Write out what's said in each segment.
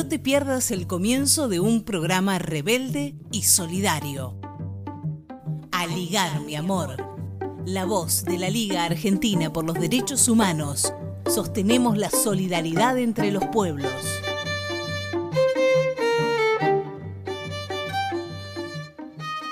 No te pierdas el comienzo de un programa rebelde y solidario. A ligar, mi amor. La voz de la Liga Argentina por los Derechos Humanos. Sostenemos la solidaridad entre los pueblos.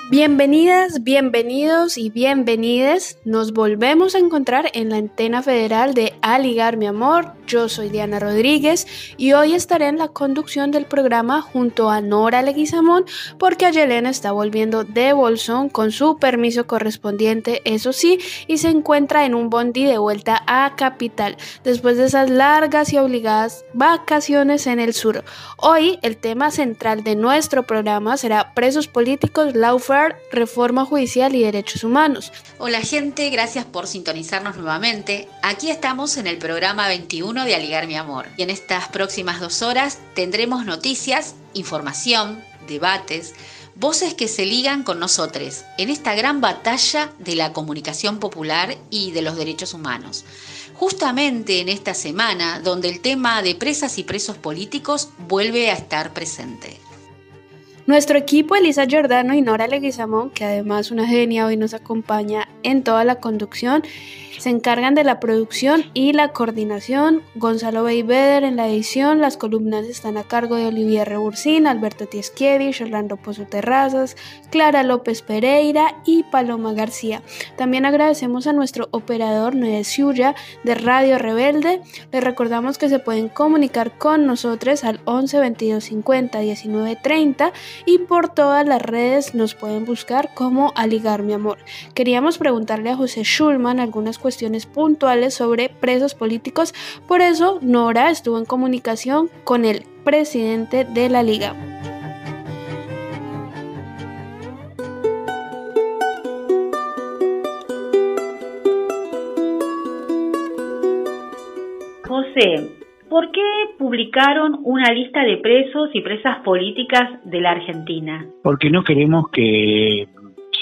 Bienvenidas, bienvenidos y bienvenides. Nos volvemos a encontrar en la antena federal de Aligar mi amor. Yo soy Diana Rodríguez y hoy estaré en la conducción del programa junto a Nora Leguizamón porque Ayelena está volviendo de Bolsón con su permiso correspondiente, eso sí, y se encuentra en un bondi de vuelta a Capital después de esas largas y obligadas vacaciones en el sur. Hoy el tema central de nuestro programa será presos políticos, Laufer Reforma Judicial y Derechos Humanos. Hola gente, gracias por sintonizarnos nuevamente. Aquí estamos en el programa 21 de Aligar mi Amor. Y en estas próximas dos horas tendremos noticias, información, debates, voces que se ligan con nosotros en esta gran batalla de la comunicación popular y de los derechos humanos. Justamente en esta semana donde el tema de presas y presos políticos vuelve a estar presente. Nuestro equipo, Elisa Giordano y Nora Leguizamón, que además una genia hoy nos acompaña en toda la conducción, se encargan de la producción y la coordinación. Gonzalo Beibeder en la edición. Las columnas están a cargo de Olivia Rebursín, Alberto Tiesquievich, Orlando Pozo Terrazas, Clara López Pereira y Paloma García. También agradecemos a nuestro operador Noé Ciuya de Radio Rebelde. Les recordamos que se pueden comunicar con nosotros al 11 22 50 19 30 y por todas las redes nos pueden buscar como Aligar mi amor. Queríamos preguntarle a José Schulman algunas cuestiones puntuales sobre presos políticos. Por eso, Nora estuvo en comunicación con el presidente de la liga. José, ¿por qué publicaron una lista de presos y presas políticas de la Argentina? Porque no queremos que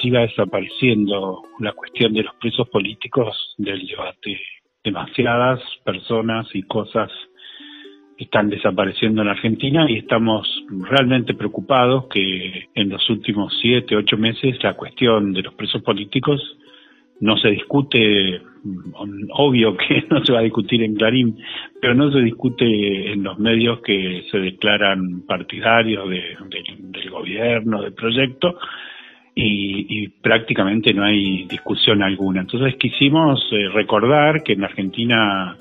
siga desapareciendo la cuestión de los presos políticos del debate. Demasiadas personas y cosas están desapareciendo en Argentina y estamos realmente preocupados que en los últimos siete, ocho meses la cuestión de los presos políticos no se discute, obvio que no se va a discutir en Clarín, pero no se discute en los medios que se declaran partidarios del gobierno, del proyecto, y, prácticamente no hay discusión alguna. Entonces quisimos eh, recordar que en Argentina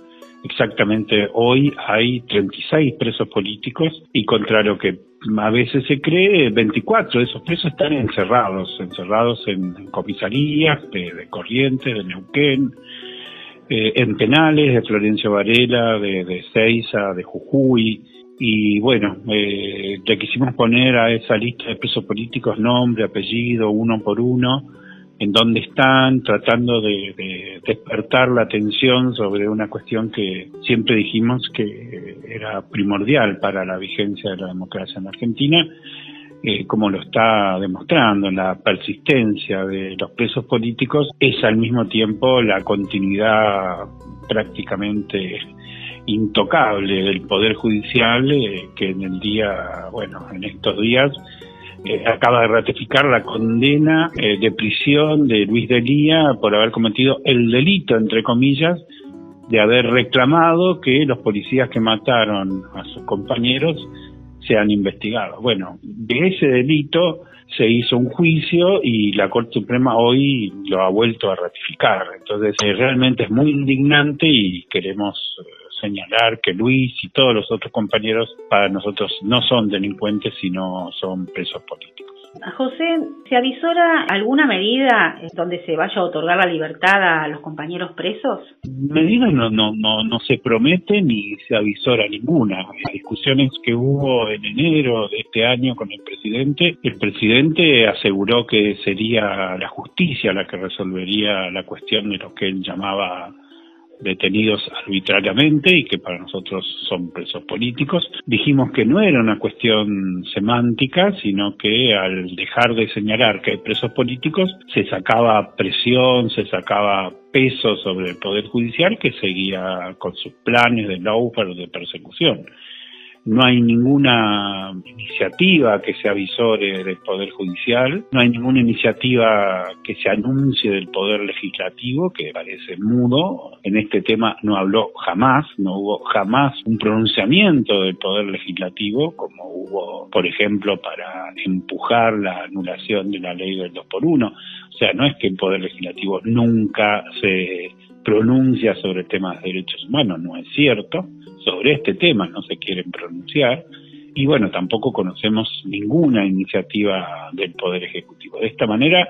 exactamente. Hoy hay 36 presos políticos y contra lo que a veces se cree, 24 de esos presos están encerrados, encerrados en, comisarías de, Corrientes, de Neuquén, eh, en penales de Florencio Varela, de, de Ceiza, de Jujuy, y bueno, eh, quisimos poner a esa lista de presos políticos nombre, apellido, uno por uno, en dónde están, tratando de, despertar la atención sobre una cuestión que siempre dijimos que era primordial para la vigencia de la democracia en Argentina, eh, como lo está demostrando, la persistencia de los presos políticos es al mismo tiempo la continuidad prácticamente intocable del Poder Judicial eh, que en el día, bueno, en estos días eh, acaba de ratificar la condena eh, de prisión de Luis Delía por haber cometido el delito, entre comillas, de haber reclamado que los policías que mataron a sus compañeros sean investigados. Bueno, de ese delito se hizo un juicio y la Corte Suprema hoy lo ha vuelto a ratificar. Entonces, realmente es muy indignante y queremos señalar que Luis y todos los otros compañeros para nosotros no son delincuentes, sino son presos políticos. José, ¿se avisora alguna medida donde se vaya a otorgar la libertad a los compañeros presos? Medidas no, no, no, no se promete ni se avisora ninguna. Las discusiones que hubo en enero de este año con el presidente, el presidente aseguró que sería la justicia la que resolvería la cuestión de lo que él llamaba detenidos arbitrariamente y que para nosotros son presos políticos. Dijimos que no era una cuestión semántica, sino que al dejar de señalar que hay presos políticos, se sacaba presión, se sacaba peso sobre el Poder Judicial que seguía con sus planes de lawfare o de persecución. No hay ninguna iniciativa que se avisore del Poder Judicial, no hay ninguna iniciativa que se anuncie del Poder Legislativo, que parece mudo. En este tema no habló jamás, no hubo jamás un pronunciamiento del Poder Legislativo, como hubo, por ejemplo, para empujar la anulación de la ley del 2 por 1 O sea, no es que el Poder Legislativo nunca se pronuncia sobre temas de derechos humanos, no es cierto. Sobre este tema no se quieren pronunciar. Y bueno, tampoco conocemos ninguna iniciativa del Poder Ejecutivo. De esta manera,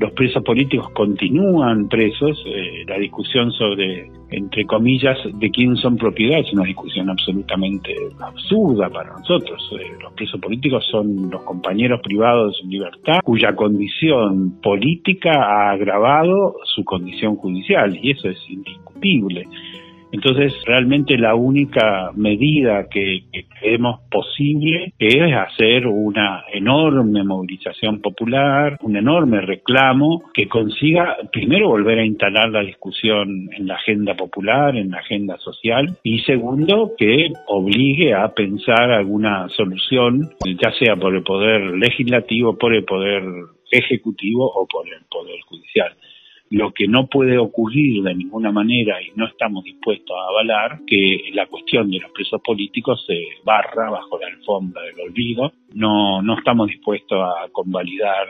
los presos políticos continúan presos. Eh, la discusión sobre, entre comillas, de quién son propiedad es una discusión absolutamente absurda para nosotros. Eh, los presos políticos son los compañeros privados de libertad, cuya condición política ha agravado su condición judicial, y eso es indiscutible. Entonces, realmente la única medida que, creemos posible es hacer una enorme movilización popular, un enorme reclamo que consiga primero volver a instalar la discusión en la agenda popular, en la agenda social, y segundo, que obligue a pensar alguna solución, ya sea por el poder legislativo, por el poder ejecutivo o por el poder judicial lo que no puede ocurrir de ninguna manera y no estamos dispuestos a avalar que la cuestión de los presos políticos se barra bajo la alfombra del olvido. No, no estamos dispuestos a convalidar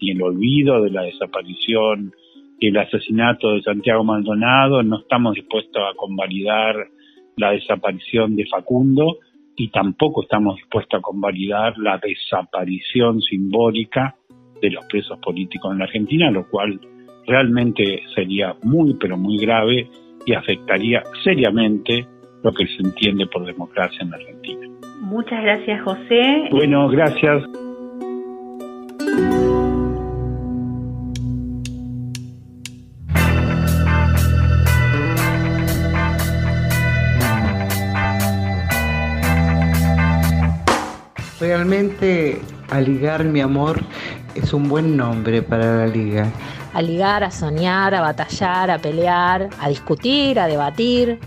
ni el olvido de la desaparición el asesinato de Santiago Maldonado, no estamos dispuestos a convalidar la desaparición de Facundo y tampoco estamos dispuestos a convalidar la desaparición simbólica de los presos políticos en la Argentina, lo cual realmente sería muy, pero muy grave y afectaría seriamente lo que se entiende por democracia en Argentina. Muchas gracias, José. Bueno, gracias. Realmente Aligar mi amor es un buen nombre para la liga a ligar, a soñar, a batallar, a pelear, a discutir, a debatir.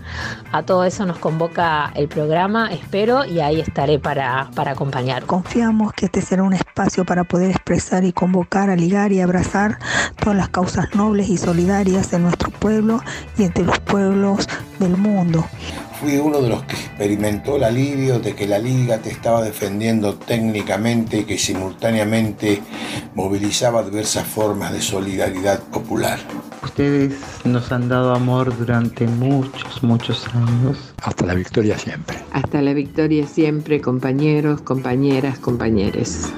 A todo eso nos convoca el programa, espero, y ahí estaré para, para acompañar. Confiamos que este será un espacio para poder expresar y convocar, a ligar y abrazar todas las causas nobles y solidarias en nuestro pueblo y entre los pueblos del mundo fui uno de los que experimentó el alivio de que la liga te estaba defendiendo técnicamente y que simultáneamente movilizaba diversas formas de solidaridad popular. Ustedes nos han dado amor durante muchos, muchos años. Hasta la victoria siempre. Hasta la victoria siempre, compañeros, compañeras, compañeres.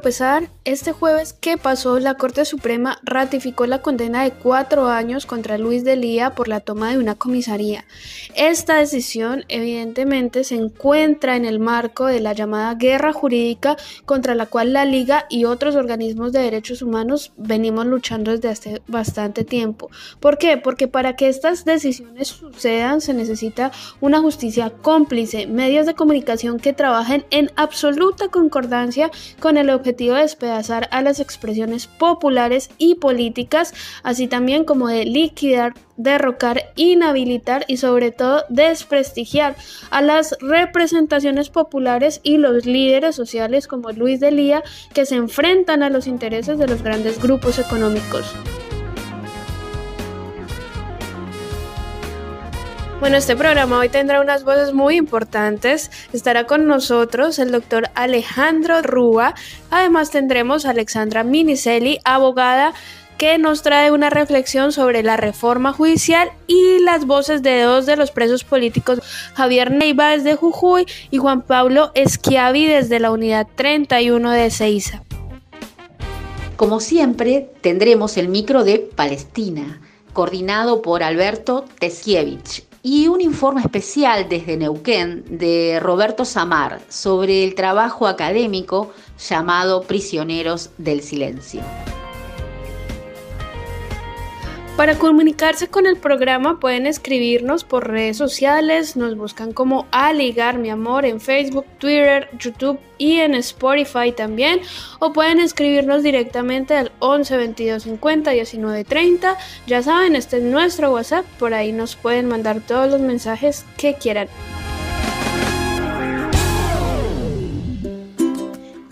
Pesar, este jueves que pasó, la Corte Suprema ratificó la condena de cuatro años contra Luis de Lía por la toma de una comisaría. Esta decisión evidentemente se encuentra en el marco de la llamada guerra jurídica contra la cual la Liga y otros organismos de derechos humanos venimos luchando desde hace bastante tiempo. ¿Por qué? Porque para que estas decisiones sucedan se necesita una justicia cómplice, medios de comunicación que trabajen en absoluta concordancia con el objetivo de despedazar a las expresiones populares y políticas, así también como de liquidar, derrocar, inhabilitar y sobre todo desprestigiar a las representaciones populares y los líderes sociales como Luis de Lía que se enfrentan a los intereses de los grandes grupos económicos. Bueno, este programa hoy tendrá unas voces muy importantes. Estará con nosotros el doctor Alejandro Rúa. Además tendremos a Alexandra Minicelli, abogada que nos trae una reflexión sobre la reforma judicial y las voces de dos de los presos políticos, Javier Neiva desde Jujuy y Juan Pablo Esquiavi desde la unidad 31 de Ceiza. Como siempre, tendremos el micro de Palestina, coordinado por Alberto Tesievich y un informe especial desde Neuquén de Roberto Samar sobre el trabajo académico llamado Prisioneros del Silencio. Para comunicarse con el programa pueden escribirnos por redes sociales, nos buscan como Aligar mi amor en Facebook, Twitter, YouTube y en Spotify también, o pueden escribirnos directamente al 11 22 50 19 30. Ya saben, este es nuestro WhatsApp, por ahí nos pueden mandar todos los mensajes que quieran.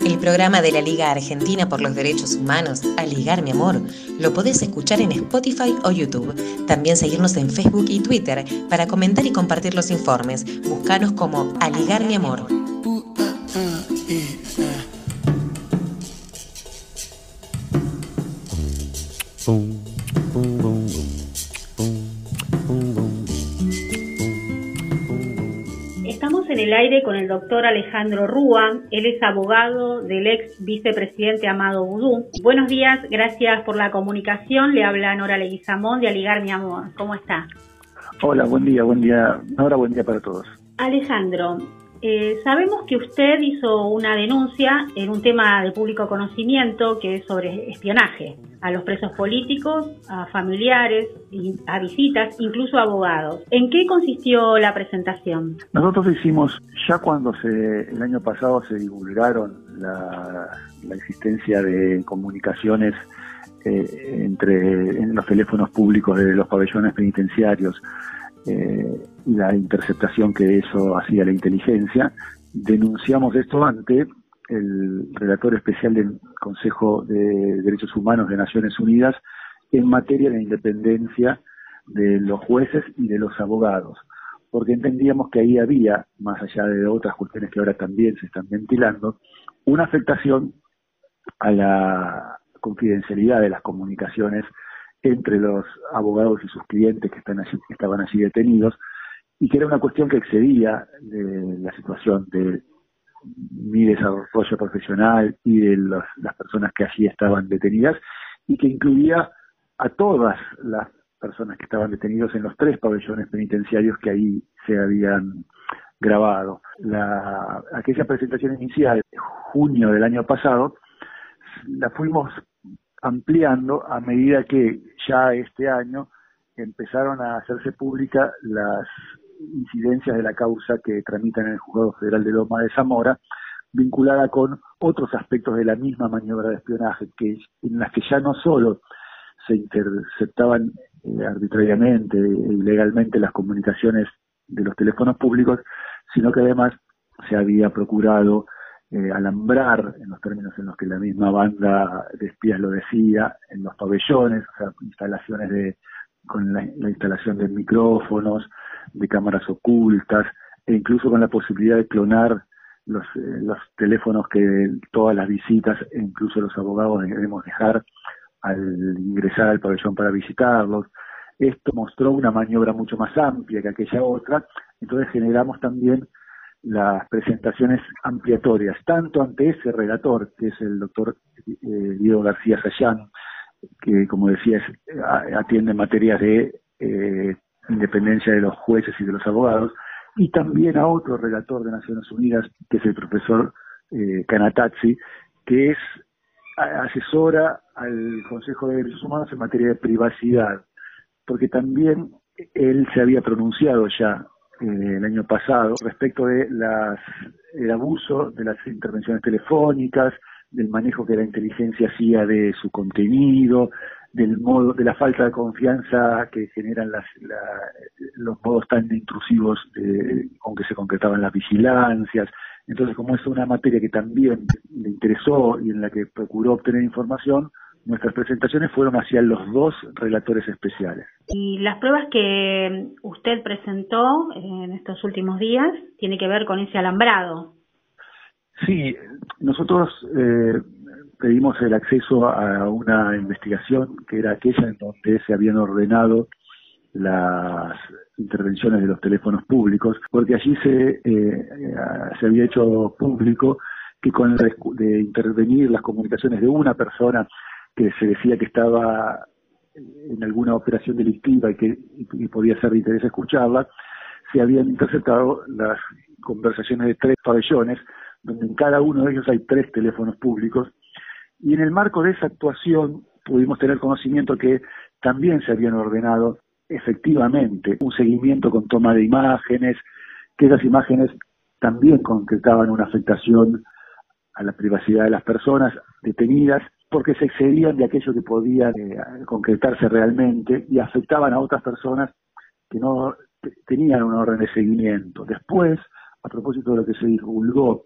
El programa de la Liga Argentina por los Derechos Humanos, Aligar mi amor, lo podés escuchar en Spotify o YouTube. También seguirnos en Facebook y Twitter para comentar y compartir los informes. Búscanos como Aligar mi amor. Con el doctor Alejandro Rúa. Él es abogado del ex vicepresidente Amado Vudú. Buenos días, gracias por la comunicación. Le habla Nora Leguizamón de Aligar Mi Amor. ¿Cómo está? Hola, buen día, buen día. Nora, buen día para todos. Alejandro, eh, sabemos que usted hizo una denuncia en un tema de público conocimiento que es sobre espionaje a los presos políticos, a familiares, a visitas, incluso a abogados. ¿En qué consistió la presentación? Nosotros hicimos, ya cuando se, el año pasado se divulgaron la, existencia de comunicaciones eh, entre en los teléfonos públicos de los pabellones penitenciarios, eh, la interceptación que eso hacía la inteligencia. Denunciamos esto ante el relator especial del Consejo de Derechos Humanos de Naciones Unidas en materia de independencia de los jueces y de los abogados, porque entendíamos que ahí había, más allá de otras cuestiones que ahora también se están ventilando, una afectación a la confidencialidad de las comunicaciones entre los abogados y sus clientes que, están allí, que estaban allí detenidos, y que era una cuestión que excedía la situación de mi desarrollo profesional y de las personas que allí estaban detenidas, y que incluía a todas las personas que estaban detenidos en los tres pabellones penitenciarios que ahí se habían grabado. La, aquella presentación inicial, junio del año pasado, la fuimos ampliando a medida que ya este año empezaron a hacerse públicas las incidencias de la causa que tramitan en el Juzgado Federal de Loma de Zamora, vinculada con otros aspectos de la misma maniobra de espionaje, que en las que ya no solo se interceptaban eh, arbitrariamente e ilegalmente las comunicaciones de los teléfonos públicos, sino que además se había procurado eh, alambrar, en los términos en los que la misma banda de espías lo decía, en los pabellones, o sea, instalaciones de, con la, instalación de micrófonos, de cámaras ocultas, e incluso con la posibilidad de clonar los, eh, los teléfonos que todas las visitas, e incluso los abogados debemos dejar al ingresar al pabellón para visitarlos. Esto mostró una maniobra mucho más amplia que aquella otra, entonces generamos también las presentaciones ampliatorias, tanto ante ese relator, que es el doctor eh, Diego García Sayán, que como decía atiende materias de eh, independencia de los jueces y de los abogados, y también a otro relator de Naciones Unidas, que es el profesor eh, Kanatazzi, que es asesora al Consejo de Derechos Humanos en materia de privacidad, porque también él se había pronunciado ya eh, el año pasado respecto de las, el abuso de las intervenciones telefónicas, del manejo que la inteligencia hacía de su contenido, del modo, de la falta de confianza que generan las, los modos tan intrusivos con que se concretaban las vigilancias. Entonces, como es una materia que también le interesó y en la que procuró obtener información, nuestras presentaciones fueron hacia los dos relatores especiales. Y las pruebas que usted presentó en estos últimos días tiene que ver con ese alambrado. Sí, nosotros eh, pedimos el acceso a una investigación que era aquella en donde se habían ordenado las intervenciones de los teléfonos públicos, porque allí se, eh, se había hecho público que con el de intervenir las comunicaciones de una persona que se decía que estaba en alguna operación delictiva y que podía ser de interés escucharla, se habían interceptado las conversaciones de tres pabellones, donde en cada uno de ellos hay tres teléfonos públicos, y en el marco de esa actuación pudimos tener conocimiento que también se habían ordenado efectivamente un seguimiento con toma de imágenes, que esas imágenes también concretaban una afectación a la privacidad de las personas detenidas porque se excedían de aquello que podía eh, concretarse realmente y afectaban a otras personas que no tenían un orden de seguimiento. Después, a propósito de lo que se divulgó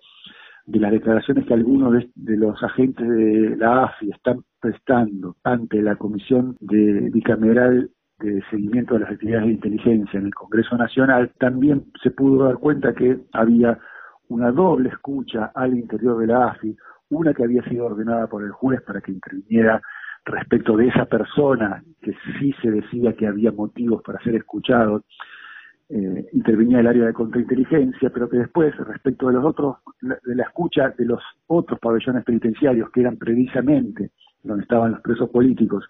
de las declaraciones que algunos de, los agentes de la AFI están prestando ante la Comisión de Bicameral de Seguimiento de las Actividades de Inteligencia en el Congreso Nacional, también se pudo dar cuenta que había una doble escucha al interior de la AFI, una que había sido ordenada por el juez para que interviniera respecto de esa persona que sí se decía que había motivos para ser escuchado, eh, intervenía el área de contrainteligencia, pero que después, respecto de los otros, de la escucha de los otros pabellones penitenciarios, que eran precisamente donde estaban los presos políticos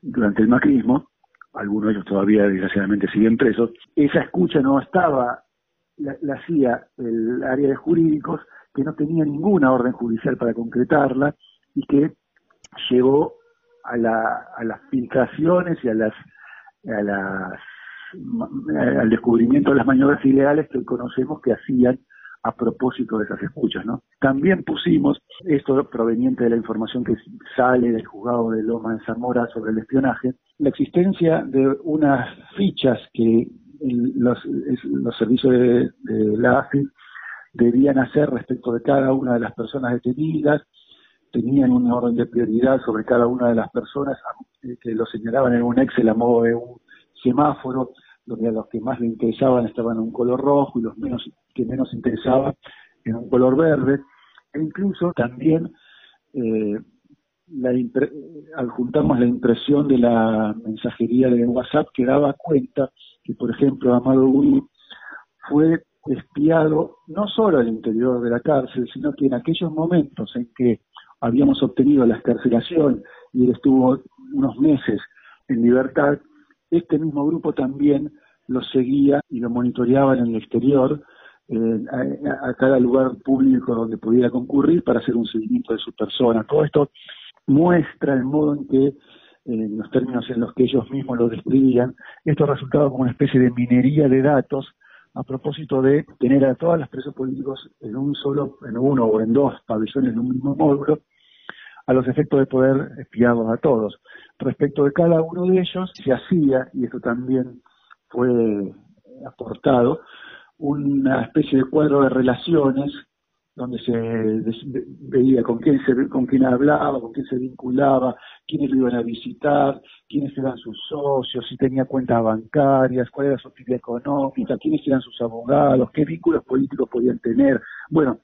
durante el macrismo, algunos de ellos todavía desgraciadamente siguen presos, esa escucha no estaba, la, la hacía el área de jurídicos, que no tenía ninguna orden judicial para concretarla y que llegó a, la, a las filtraciones y a las, a las al descubrimiento de las maniobras ilegales que conocemos que hacían a propósito de esas escuchas, ¿no? También pusimos esto proveniente de la información que sale del juzgado de Loma en Zamora sobre el espionaje, la existencia de unas fichas que los, servicios de, la AFI debían hacer respecto de cada una de las personas detenidas, tenían un orden de prioridad sobre cada una de las personas eh, que lo señalaban en un Excel a modo de un semáforo, donde a los que más le interesaban estaban en un color rojo y los menos que menos interesaban en un color verde, e incluso también eh, la la impresión de la mensajería de WhatsApp que daba cuenta que, por ejemplo, Amado Guri fue espiado no solo al interior de la cárcel, sino que en aquellos momentos en que habíamos obtenido la escarcelación y él estuvo unos meses en libertad, este mismo grupo también lo seguía y lo monitoreaba en el exterior, eh, a, cada lugar público donde pudiera concurrir para hacer un seguimiento de su persona. Todo esto muestra el modo en que, en los términos en los que ellos mismos lo describían, esto resultaba como una especie de minería de datos a propósito de tener a todos los presos políticos en un solo, en uno o en dos pabellones en un mismo módulo, a los efectos de poder espiarlos a todos. Respecto de cada uno de ellos, se hacía, y esto también fue aportado, una especie de cuadro de relaciones donde se veía con quién se con quién hablaba, con quién se vinculaba, quiénes lo iban a visitar, quiénes eran sus socios, si tenía cuentas bancarias, cuál era su actividad económica, quiénes eran sus abogados, qué vínculos políticos podían tener. Bueno,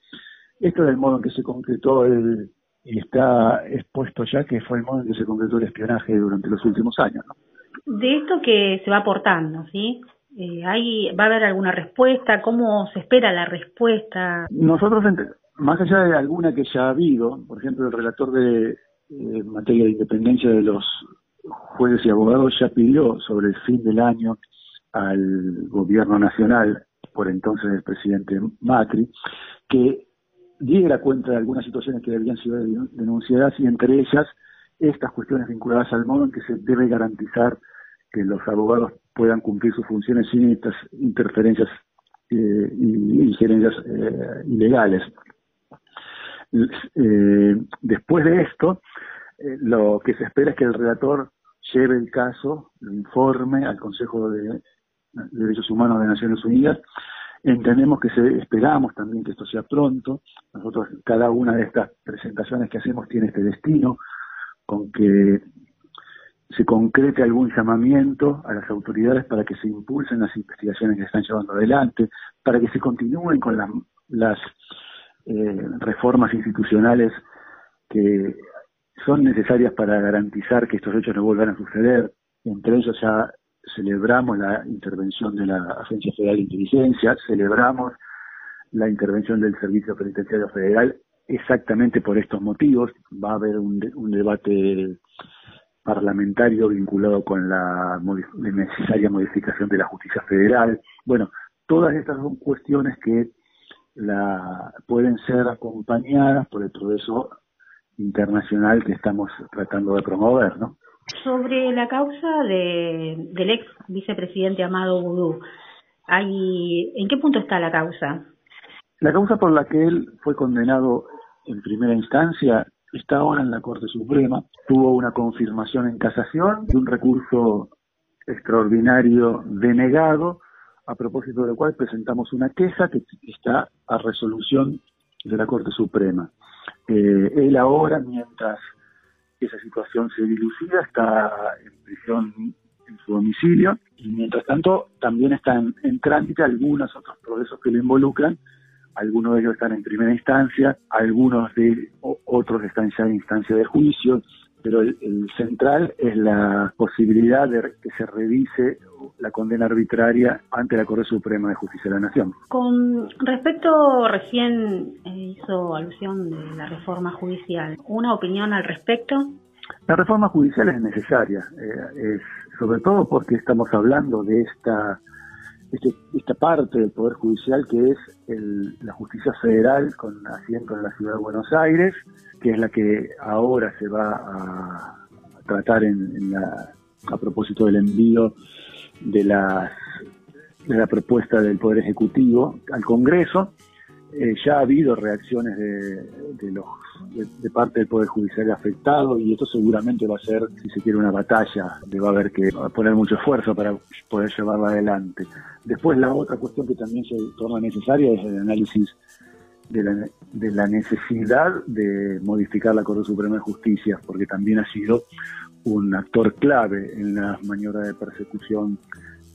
esto es el modo en que se concretó el, y está expuesto ya que fue el modo en que se concretó el espionaje durante los últimos años. De esto que se va aportando, ¿sí? Eh, ¿Va a haber alguna respuesta? ¿Cómo se espera la respuesta? Nosotros, más allá de alguna que ya ha habido, por ejemplo, el relator de eh, materia de independencia de los jueces y abogados ya pidió sobre el fin del año al gobierno nacional, por entonces el presidente Macri, que diera cuenta de algunas situaciones que habían sido denunciadas y entre ellas estas cuestiones vinculadas al modo en que se debe garantizar que los abogados puedan cumplir sus funciones sin estas interferencias eh, y injerencias eh, ilegales. Eh, después de esto, lo que se espera es que el relator lleve el caso, lo informe al Consejo de Derechos Humanos de Naciones Unidas. Entendemos que se, esperamos también que esto sea pronto. Nosotros, cada una de estas presentaciones que hacemos tiene este destino, con que se concrete algún llamamiento a las autoridades para que se impulsen las investigaciones que están llevando adelante, para que se continúen con las, eh, reformas institucionales que son necesarias para garantizar que estos hechos no vuelvan a suceder. Entre ellos ya celebramos la intervención de la Agencia Federal de Inteligencia, celebramos la intervención del Servicio Penitenciario Federal exactamente por estos motivos. Va a haber un, un debate parlamentario vinculado con la necesaria modificación de la justicia federal. Bueno, todas estas son cuestiones que la, pueden ser acompañadas por el progreso internacional que estamos tratando de promover, ¿no? Sobre la causa de, del ex vicepresidente Amado Boudou, hay, ¿en qué punto está la causa? La causa por la que él fue condenado en primera instancia está ahora en la Corte Suprema. Tuvo una confirmación en casación de un recurso extraordinario denegado, a propósito de lo cual presentamos una queja que está a resolución de la Corte Suprema. Eh, él ahora, mientras esa situación se dilucida, está en prisión en su domicilio y mientras tanto también están en trámite algunos otros procesos que lo involucran algunos de ellos están en primera instancia, algunos de otros están ya en instancia de juicio, pero el, central es la posibilidad de que se revise la condena arbitraria ante la Corte Suprema de Justicia de la Nación. Con respecto, recién eh, hizo alusión de la reforma judicial, ¿una opinión al respecto? La reforma judicial es necesaria, eh, es, sobre todo porque estamos hablando de esta este, esta parte del Poder Judicial que es la justicia federal con asiento en la ciudad de Buenos Aires, que es la que ahora se va a, tratar en, la, a propósito del envío de, las, de la propuesta del Poder Ejecutivo al Congreso. Eh, ya ha habido reacciones de, los, de, parte del Poder Judicial afectado y esto seguramente va a ser, si se quiere, una batalla, le va a haber que poner mucho esfuerzo para poder llevarla adelante. Después la otra cuestión que también se torna necesaria es el análisis de la, de la necesidad de modificar la Corte Suprema de Justicia, porque también ha sido un actor clave en las maniobras de persecución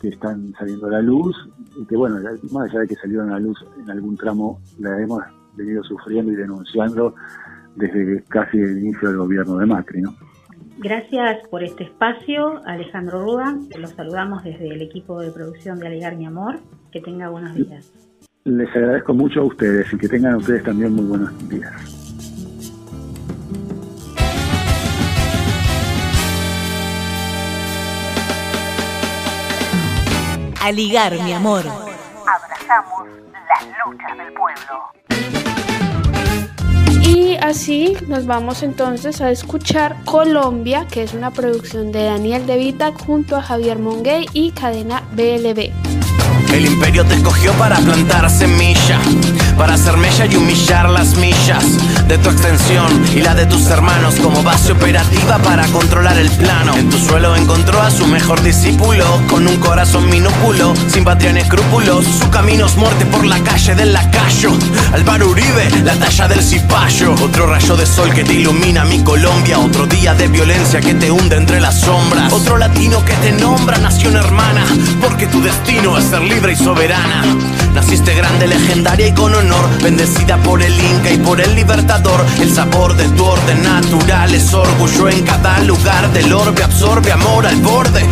que están saliendo a la luz y que, bueno, más allá de que salieron a la luz en algún tramo, la hemos venido sufriendo y denunciando desde casi el inicio del gobierno de Macri, ¿no? Gracias por este espacio, Alejandro Ruda. Los saludamos desde el equipo de producción de Alegar Mi Amor. Que tenga buenos días. Les agradezco mucho a ustedes y que tengan ustedes también muy buenos días. Aligar, mi amor. Abrazamos las luchas del pueblo. Y así nos vamos entonces a escuchar Colombia, que es una producción de Daniel De Vita junto a Javier Monguey y Cadena BLB. El imperio te escogió para plantar semilla, para hacer mella y humillar las millas de tu extensión y la de tus hermanos como base operativa para controlar el plano. En tu suelo encontró a su mejor discípulo con un corazón minúsculo, sin patria ni escrúpulos. Su camino es muerte por la calle del lacayo. Álvaro Uribe, la talla del cipayo. Otro rayo de sol que te ilumina mi Colombia. Otro día de violencia que te hunde entre las sombras. Otro latino que te nombra nación hermana, porque tu destino es ser libre y soberana. Naciste grande, legendaria y con honor, bendecida por el Inca y por el Libertador. El sabor de tu orden natural es orgullo en cada lugar del orbe, absorbe amor al borde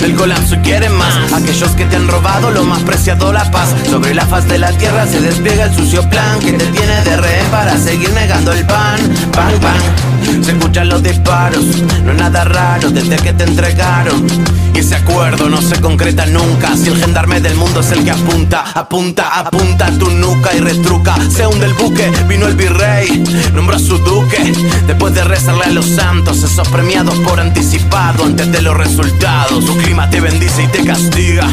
del colapso y quieren más. Aquellos que te han robado lo más preciado, la paz. Sobre la faz de la tierra se despliega el sucio plan que te tiene de rehén para seguir negando el pan. Pan, pan. Se escuchan los disparos, no es nada raro desde que te entregaron. Y ese acuerdo no se concreta nunca si el gendarme del mundo es el que apunta, apunta, apunta tu nuca y retruca. Se hunde el buque, vino el virrey, nombró a su duque. Después de rezarle a los santos, esos premiados por anticipado antes de los resultados. Tu clima te bendice y te castiga.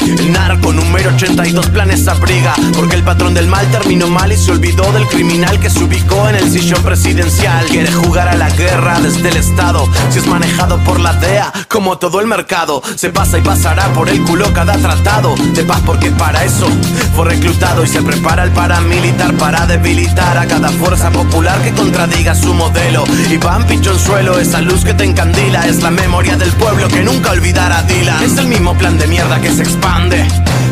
El narco número 82 planes abriga, porque el patrón del mal terminó mal y se olvidó del criminal que se ubicó en el sillón presidencial. Quiere jugar a la guerra desde el Estado, si es manejado por la DEA, como todo el mercado. Se pasa y pasará por el culo cada tratado de paz porque para eso fue reclutado y se prepara el paramilitar para debilitar a cada fuerza popular que contradiga su modelo. Y van suelo, esa luz que te encandila es la memoria del pueblo que nunca olvidará Dylan. Es el mismo plan de mierda que se expande.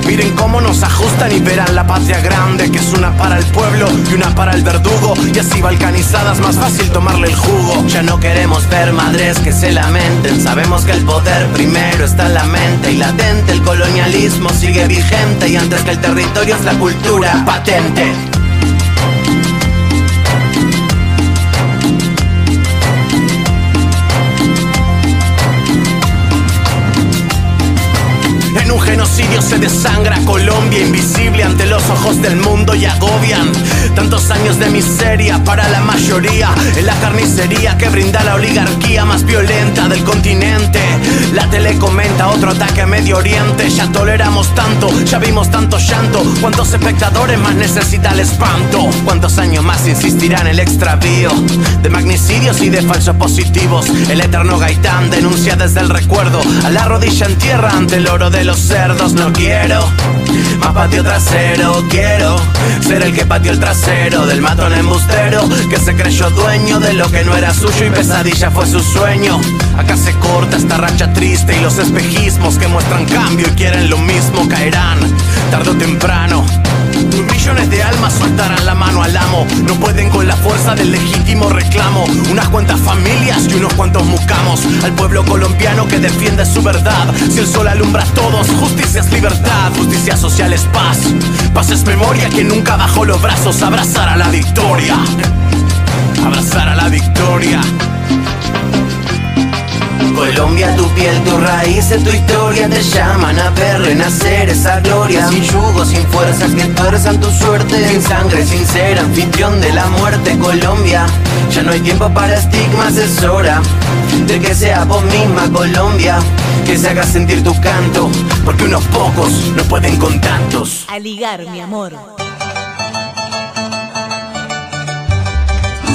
Miren cómo nos ajustan y verán la patria grande, que es una para el pueblo y una para el verdugo. Y así balcanizadas, más fácil tomarle el jugo. Ya no queremos ver madres que se lamenten. Sabemos que el poder primero está en la mente y latente. El colonialismo sigue vigente y antes que el territorio es la cultura patente. Se desangra Colombia invisible ante los ojos del mundo y agobian tantos años de miseria para la mayoría en la carnicería que brinda la oligarquía más violenta del continente. La tele comenta otro ataque a Medio Oriente, ya toleramos tanto, ya vimos tanto llanto. ¿Cuántos espectadores más necesita el espanto? ¿Cuántos años más insistirá en el extravío de magnicidios y de falsos positivos? El eterno Gaitán denuncia desde el recuerdo a la rodilla en tierra ante el oro de los cerdos. Quiero más patio trasero, quiero ser el que pateó el trasero del matón embustero que se creyó dueño de lo que no era suyo y pesadilla fue su sueño. Acá se corta esta racha triste y los espejismos que muestran cambio y quieren lo mismo caerán tarde o temprano. Millones de almas soltarán la mano al amo. No pueden con la fuerza del legítimo reclamo. Unas cuantas familias y unos cuantos mucamos. Al pueblo colombiano que defiende su verdad. Si el sol alumbra a todos, justicia es libertad. Justicia social es paz. Paz es memoria que nunca bajó los brazos. Abrazar la victoria. Abrazar la victoria. Colombia, tu piel, tu raíz, tu historia te llaman a ver renacer esa gloria. Sin yugo, sin fuerzas que tuerzan tu suerte. Sin sangre, sin ser anfitrión de la muerte. Colombia, ya no hay tiempo para estigmas, es hora de que sea vos misma, Colombia. Que se haga sentir tu canto, porque unos pocos no pueden con tantos. A ligar, mi amor.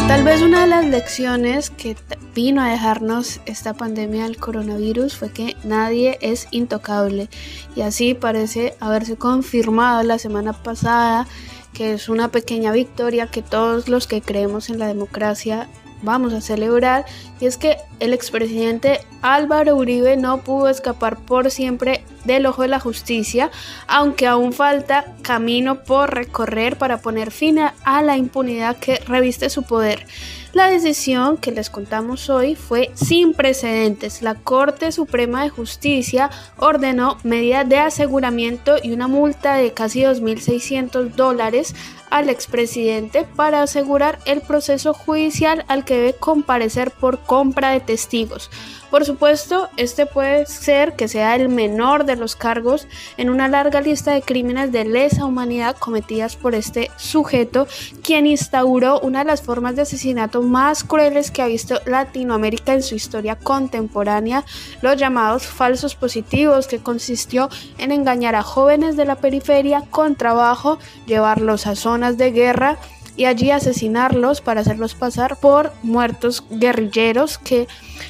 Tal vez una de las lecciones que vino a dejarnos esta pandemia del coronavirus fue que nadie es intocable. Y así parece haberse confirmado la semana pasada que es una pequeña victoria que todos los que creemos en la democracia vamos a celebrar. Y es que el expresidente Álvaro Uribe no pudo escapar por siempre del ojo de la justicia, aunque aún falta camino por recorrer para poner fin a- la impunidad que reviste su poder. La decisión que les contamos hoy fue sin precedentes. La Corte Suprema de Justicia ordenó medidas de aseguramiento y una multa de casi 2.600 dólares al expresidente para asegurar el proceso judicial al que debe comparecer por compra de testigos. Por supuesto, este puede ser que sea el menor de los cargos en una larga lista de crímenes de lesa humanidad cometidas por este sujeto, quien instauró una de las formas de asesinato más crueles que ha visto Latinoamérica en su historia contemporánea, los llamados falsos positivos, que consistió en engañar a jóvenes de la periferia con trabajo, llevarlos a zonas de guerra, y allí asesinarlos para hacerlos pasar por muertos guerrilleros que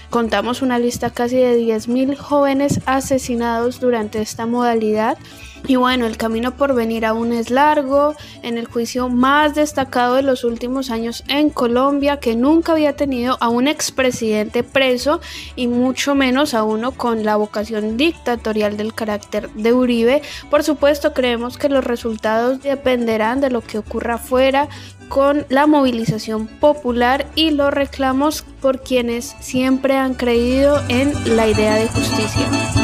contamos una lista casi de 10.000 jóvenes asesinados durante esta modalidad. Y bueno, el camino por venir aún es largo. En el juicio más destacado de los últimos años en Colombia, que nunca había tenido a un expresidente preso y mucho menos a uno con la vocación dictatorial del carácter de Uribe. Por supuesto, creemos que los resultados dependerán de lo que ocurra afuera con la movilización popular y los reclamos por quienes siempre han creído en la idea de justicia.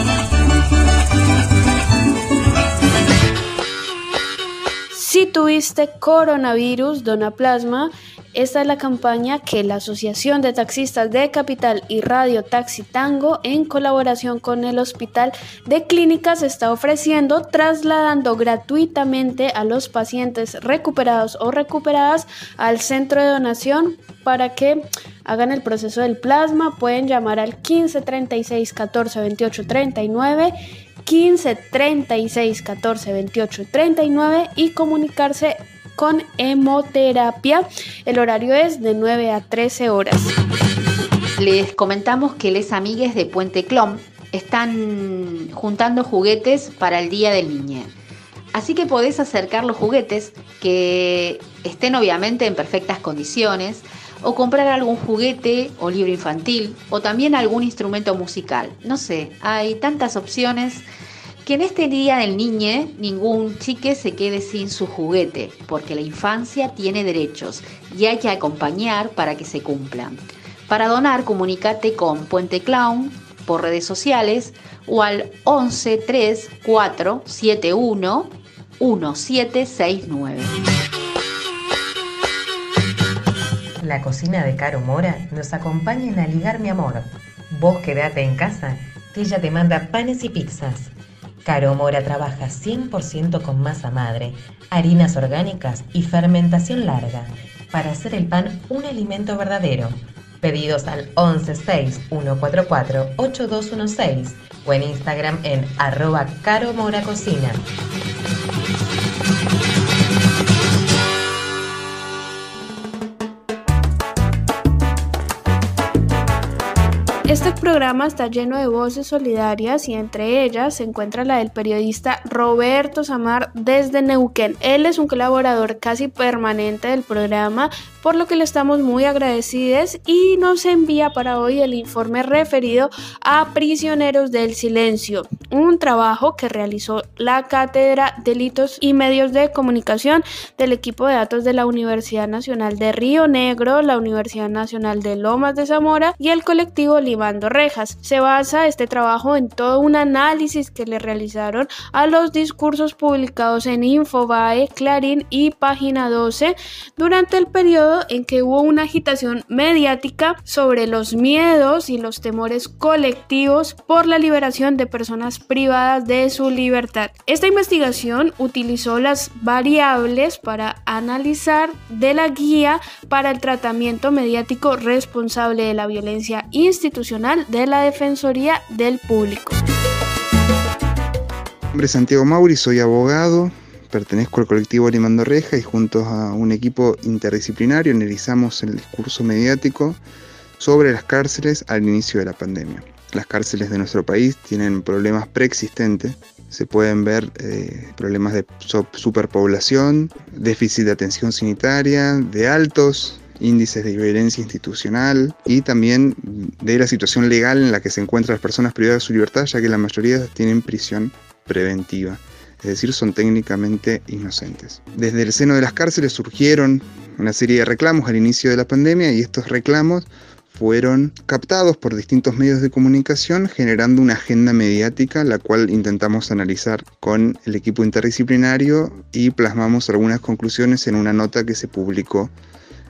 Si tuviste coronavirus, dona plasma. Esta es la campaña que la Asociación de Taxistas de Capital y Radio Taxi Tango, en colaboración con el Hospital de Clínicas, está ofreciendo, trasladando gratuitamente a los pacientes recuperados o recuperadas al centro de donación para que hagan el proceso del plasma. Pueden llamar al 15 36 14 28 39. 15 36 14 28 39 y comunicarse con hemoterapia. El horario es de 9 a 13 horas. Les comentamos que les amigues de Puente Clom están juntando juguetes para el Día del Niño. Así que podés acercar los juguetes que estén obviamente en perfectas condiciones o comprar algún juguete o libro infantil o también algún instrumento musical. No sé, hay tantas opciones que en este día del niño ningún chique se quede sin su juguete, porque la infancia tiene derechos y hay que acompañar para que se cumplan. Para donar, comunícate con Puente Clown por redes sociales o al 11 3 4 7 1 1769. La cocina de Caro Mora nos acompaña en Aligar Mi Amor. Vos quedate en casa, que ella te manda panes y pizzas. Caro Mora trabaja 100% con masa madre, harinas orgánicas y fermentación larga para hacer el pan un alimento verdadero. Pedidos al 116-144-8216 o en Instagram en arroba Caro Mora Cocina. Programa está lleno de voces solidarias y entre ellas se encuentra la del periodista Roberto Samar desde Neuquén. Él es un colaborador casi permanente del programa, por lo que le estamos muy agradecidos y nos envía para hoy el informe referido a Prisioneros del Silencio, un trabajo que realizó la Cátedra Delitos y Medios de Comunicación del equipo de datos de la Universidad Nacional de Río Negro, la Universidad Nacional de Lomas de Zamora y el colectivo Lima Se basa este trabajo en todo un análisis que le realizaron a los discursos publicados en Infobae, Clarín y Página 12 durante el periodo en que hubo una agitación mediática sobre los miedos y los temores colectivos por la liberación de personas privadas de su libertad. Esta investigación utilizó las variables para analizar de la guía para el tratamiento mediático responsable de la violencia institucional de la Defensoría del Público. Mi nombre es Santiago Mauri, soy abogado, pertenezco al colectivo Limando Reja y junto a un equipo interdisciplinario analizamos el discurso mediático sobre las cárceles al inicio de la pandemia. Las cárceles de nuestro país tienen problemas preexistentes. Se pueden ver eh, problemas de superpoblación, déficit de atención sanitaria, de altos índices de violencia institucional y también de la situación legal en la que se encuentran las personas privadas de su libertad, ya que la mayoría tienen prisión preventiva, es decir, son técnicamente inocentes. Desde el seno de las cárceles surgieron una serie de reclamos al inicio de la pandemia y estos reclamos fueron captados por distintos medios de comunicación generando una agenda mediática la cual intentamos analizar con el equipo interdisciplinario y plasmamos algunas conclusiones en una nota que se publicó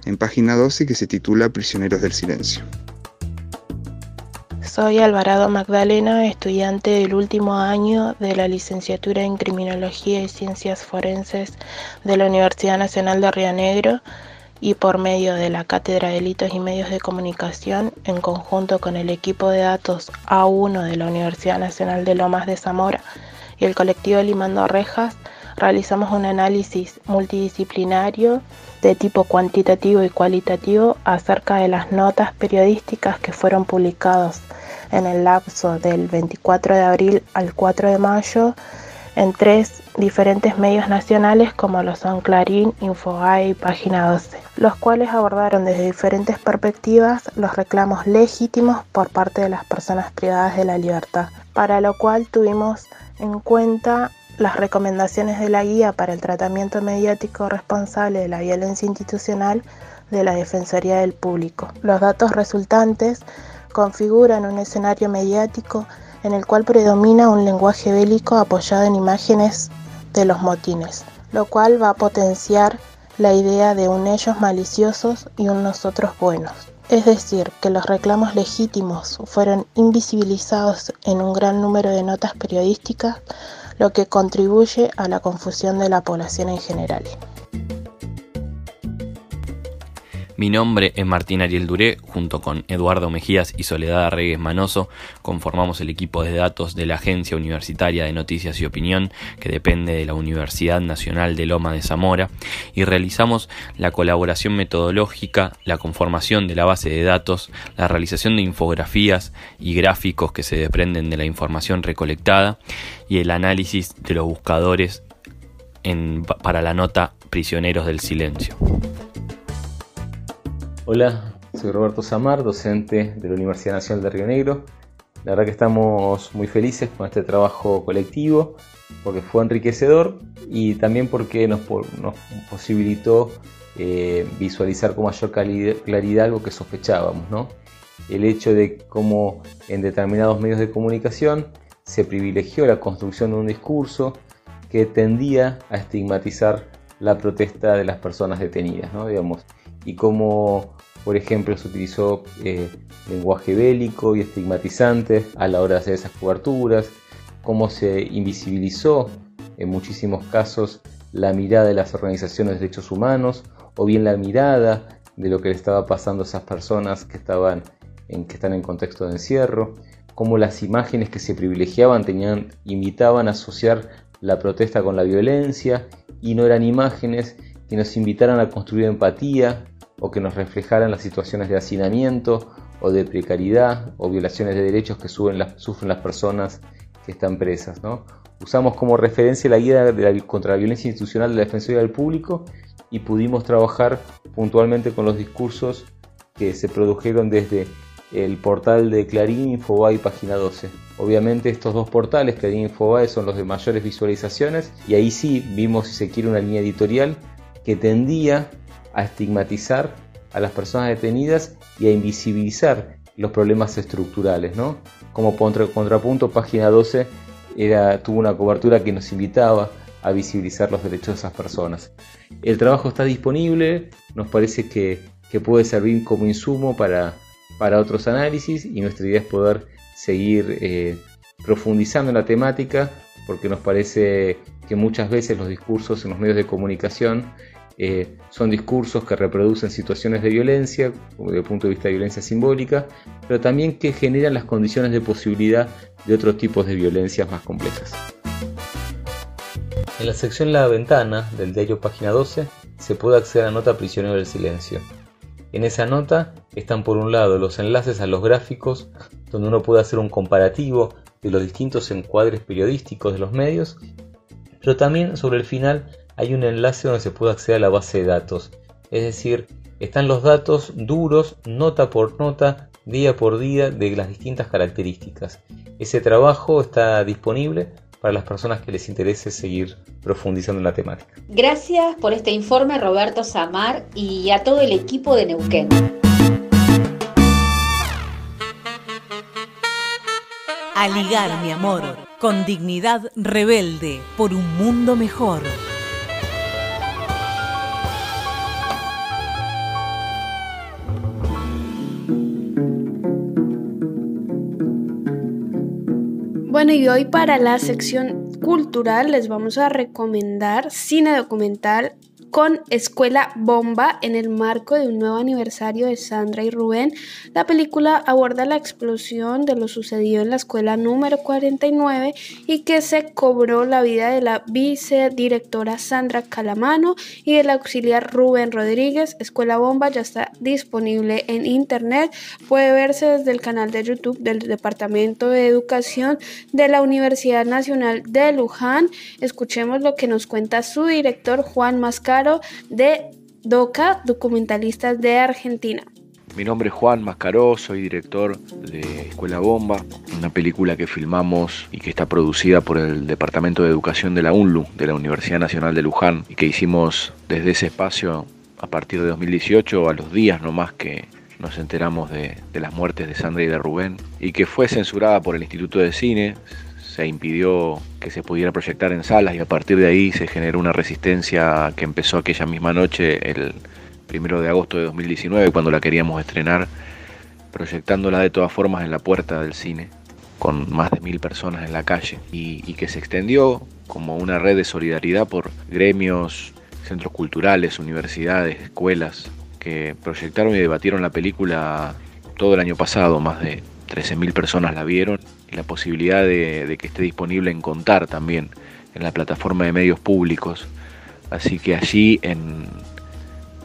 en página 12 que se titula Prisioneros del Silencio. Soy Alvarado Magdalena, estudiante del último año de la licenciatura en Criminología y Ciencias Forenses de la Universidad Nacional de Río Negro y por medio de la Cátedra de Delitos y Medios de Comunicación, en conjunto con el equipo de datos A1 de la Universidad Nacional de Lomas de Zamora y el colectivo Limando Rejas, realizamos un análisis multidisciplinario de tipo cuantitativo y cualitativo acerca de las notas periodísticas que fueron publicadas en el lapso del 24 de abril al 4 de mayo en tres diferentes medios nacionales como lo son Clarín, Infobae y Página 12, los cuales abordaron desde diferentes perspectivas los reclamos legítimos por parte de las personas privadas de la libertad, para lo cual tuvimos en cuenta las recomendaciones de la Guía para el Tratamiento Mediático Responsable de la Violencia Institucional de la Defensoría del Público. Los datos resultantes configuran un escenario mediático en el cual predomina un lenguaje bélico apoyado en imágenes de los motines, lo cual va a potenciar la idea de un ellos maliciosos y un nosotros buenos. Es decir, que los reclamos legítimos fueron invisibilizados en un gran número de notas periodísticas lo que contribuye a la confusión de la población en general. Mi nombre es Martín Ariel Duré, junto con Eduardo Mejías y Soledad Arregues Manoso, conformamos el equipo de datos de la Agencia Universitaria de Noticias y Opinión, que depende de la Universidad Nacional de Loma de Zamora, y realizamos la colaboración metodológica, la conformación de la base de datos, la realización de infografías y gráficos que se desprenden de la información recolectada, y el análisis de los buscadores para la nota Prisioneros del Silencio. Hola, soy Roberto Samar, docente de la Universidad Nacional de Río Negro. La verdad que estamos muy felices con este trabajo colectivo porque fue enriquecedor y también porque nos, posibilitó eh, visualizar con mayor claridad algo que sospechábamos, ¿no? El hecho de cómo en determinados medios de comunicación se privilegió la construcción de un discurso que tendía a estigmatizar la protesta de las personas detenidas, ¿no? Digamos, y cómo por ejemplo, se utilizó eh, lenguaje bélico y estigmatizante a la hora de hacer esas coberturas. cómo se invisibilizó en muchísimos casos la mirada de las organizaciones de derechos humanos o bien la mirada de lo que le estaba pasando a esas personas que, estaban en, que están en contexto de encierro, cómo las imágenes que se privilegiaban tenían, invitaban a asociar la protesta con la violencia y no eran imágenes que nos invitaran a construir empatía o que nos reflejaran las situaciones de hacinamiento o de precariedad o violaciones de derechos que sufren las personas que están presas. ¿no? Usamos como referencia la guía contra la violencia institucional de la Defensoría del Público y pudimos trabajar puntualmente con los discursos que se produjeron desde el portal de Clarín, Infobae y Página 12. Obviamente estos dos portales, Clarín y Infobae, son los de mayores visualizaciones y ahí sí vimos, si se quiere, una línea editorial que tendía a estigmatizar a las personas detenidas y a invisibilizar los problemas estructurales. ¿no? Como contrapunto, Página 12 era, tuvo una cobertura que nos invitaba a visibilizar los derechos de esas personas. El trabajo está disponible, nos parece que, puede servir como insumo para, para, otros análisis y nuestra idea es poder seguir eh, profundizando en la temática porque nos parece que muchas veces los discursos en los medios de comunicación eh, son discursos que reproducen situaciones de violencia, desde el punto de vista de violencia simbólica, pero también que generan las condiciones de posibilidad de otros tipos de violencias más complejas. En la sección La Ventana del diario Página 12 se puede acceder a la nota Prisionero del Silencio. En esa nota están por un lado los enlaces a los gráficos donde uno puede hacer un comparativo de los distintos encuadres periodísticos de los medios, pero también sobre el final hay un enlace donde se puede acceder a la base de datos, es decir, están los datos duros, nota por nota, día por día, de las distintas características. Ese trabajo está disponible para las personas que les interese seguir profundizando en la temática. Gracias por este informe Roberto Samar y a todo el equipo de Neuquén. A ligar, mi amor, con dignidad rebelde por un mundo mejor. Bueno, y hoy para la sección cultural les vamos a recomendar cine documental con Escuela Bomba en el marco de un nuevo aniversario de Sandra y Rubén. La película aborda la explosión de lo sucedido en la escuela número 49 y que se cobró la vida de la vicedirectora Sandra Calamano y del auxiliar Rubén Rodríguez. Escuela Bomba ya está disponible en internet. Puede verse desde el canal de YouTube del Departamento de Educación de la Universidad Nacional de Luján. Escuchemos lo que nos cuenta su director Juan Mascar de DOCA, documentalistas de Argentina. Mi nombre es Juan Mascaró, soy director de Escuela Bomba, una película que filmamos y que está producida por el Departamento de Educación de la UNLU, de la Universidad Nacional de Luján, y que hicimos desde ese espacio a partir de 2018, a los días nomás que nos enteramos de, de las muertes de Sandra y de Rubén, y que fue censurada por el Instituto de Cine, impidió que se pudiera proyectar en salas y a partir de ahí se generó una resistencia que empezó aquella misma noche, el primero de agosto de 2019, cuando la queríamos estrenar, proyectándola de todas formas en la puerta del cine, con más de mil personas en la calle, y, que se extendió como una red de solidaridad por gremios, centros culturales, universidades, escuelas, que proyectaron y debatieron la película todo el año pasado, más de 13.000 personas la vieron la posibilidad de, que esté disponible en Contar también, en la plataforma de medios públicos. Así que allí en,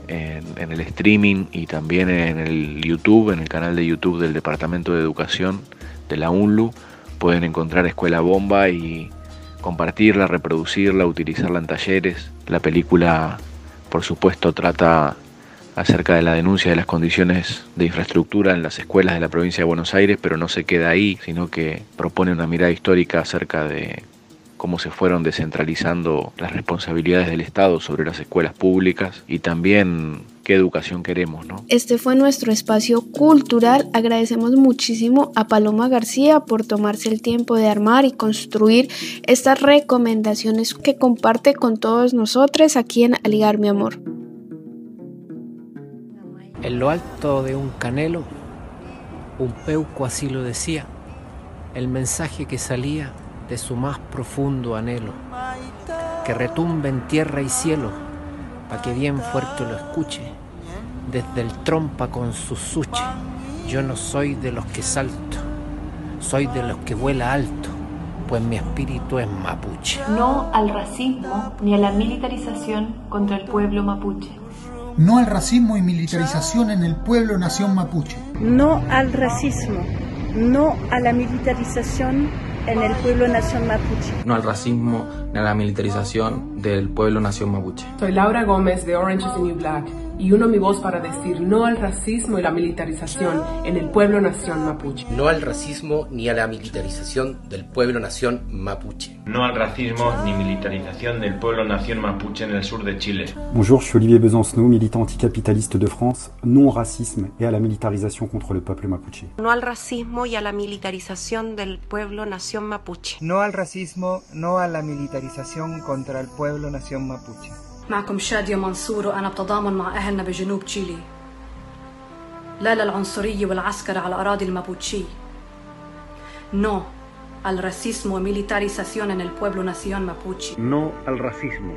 en, el streaming y también en el YouTube, en el canal de YouTube del Departamento de Educación de la UNLU, pueden encontrar Escuela Bomba y compartirla, reproducirla, utilizarla en talleres. La película, por supuesto, trata acerca de la denuncia de las condiciones de infraestructura en las escuelas de la provincia de Buenos Aires, pero no se queda ahí, sino que propone una mirada histórica acerca de cómo se fueron descentralizando las responsabilidades del Estado sobre las escuelas públicas y también qué educación queremos, ¿no? Este fue nuestro espacio cultural. Agradecemos muchísimo a Paloma García por tomarse el tiempo de armar y construir estas recomendaciones que comparte con todos nosotros aquí en Aligar mi amor. En lo alto de un canelo, un peuco así lo decía, el mensaje que salía de su más profundo anhelo, que retumbe en tierra y cielo, para que bien fuerte lo escuche, desde el trompa con su suche. Yo no soy de los que salto, soy de los que vuela alto, pues mi espíritu es mapuche. No al racismo ni a la militarización contra el pueblo mapuche. No al racismo y militarización en el pueblo nación mapuche. No al racismo, no a la militarización en el pueblo nación mapuche. No al racismo a la militarización del pueblo nación mapuche. Soy Laura Gómez de Orange is the New Black y uno mi voz para decir no al racismo y la militarización en el pueblo nación mapuche. No al racismo ni a la militarización del pueblo nación mapuche. No al racismo ni militarización del pueblo nación mapuche en el sur de Chile. Bonjour, je suis Olivier Besancenot, militant anticapitaliste de France. Non au racisme et à la militarisation contre le peuple mapuche. No al racismo y a la militarización del pueblo nación mapuche. No al racismo, no a la militarización contra el pueblo nación mapuche. معكم شادية منصور وأنا بتضامن مع أهلنا بجنوب تشيلي لا للعنصرية والعسكر على أراضي المابوتشي No al racismo y militarización en el pueblo nación mapuche. No al racismo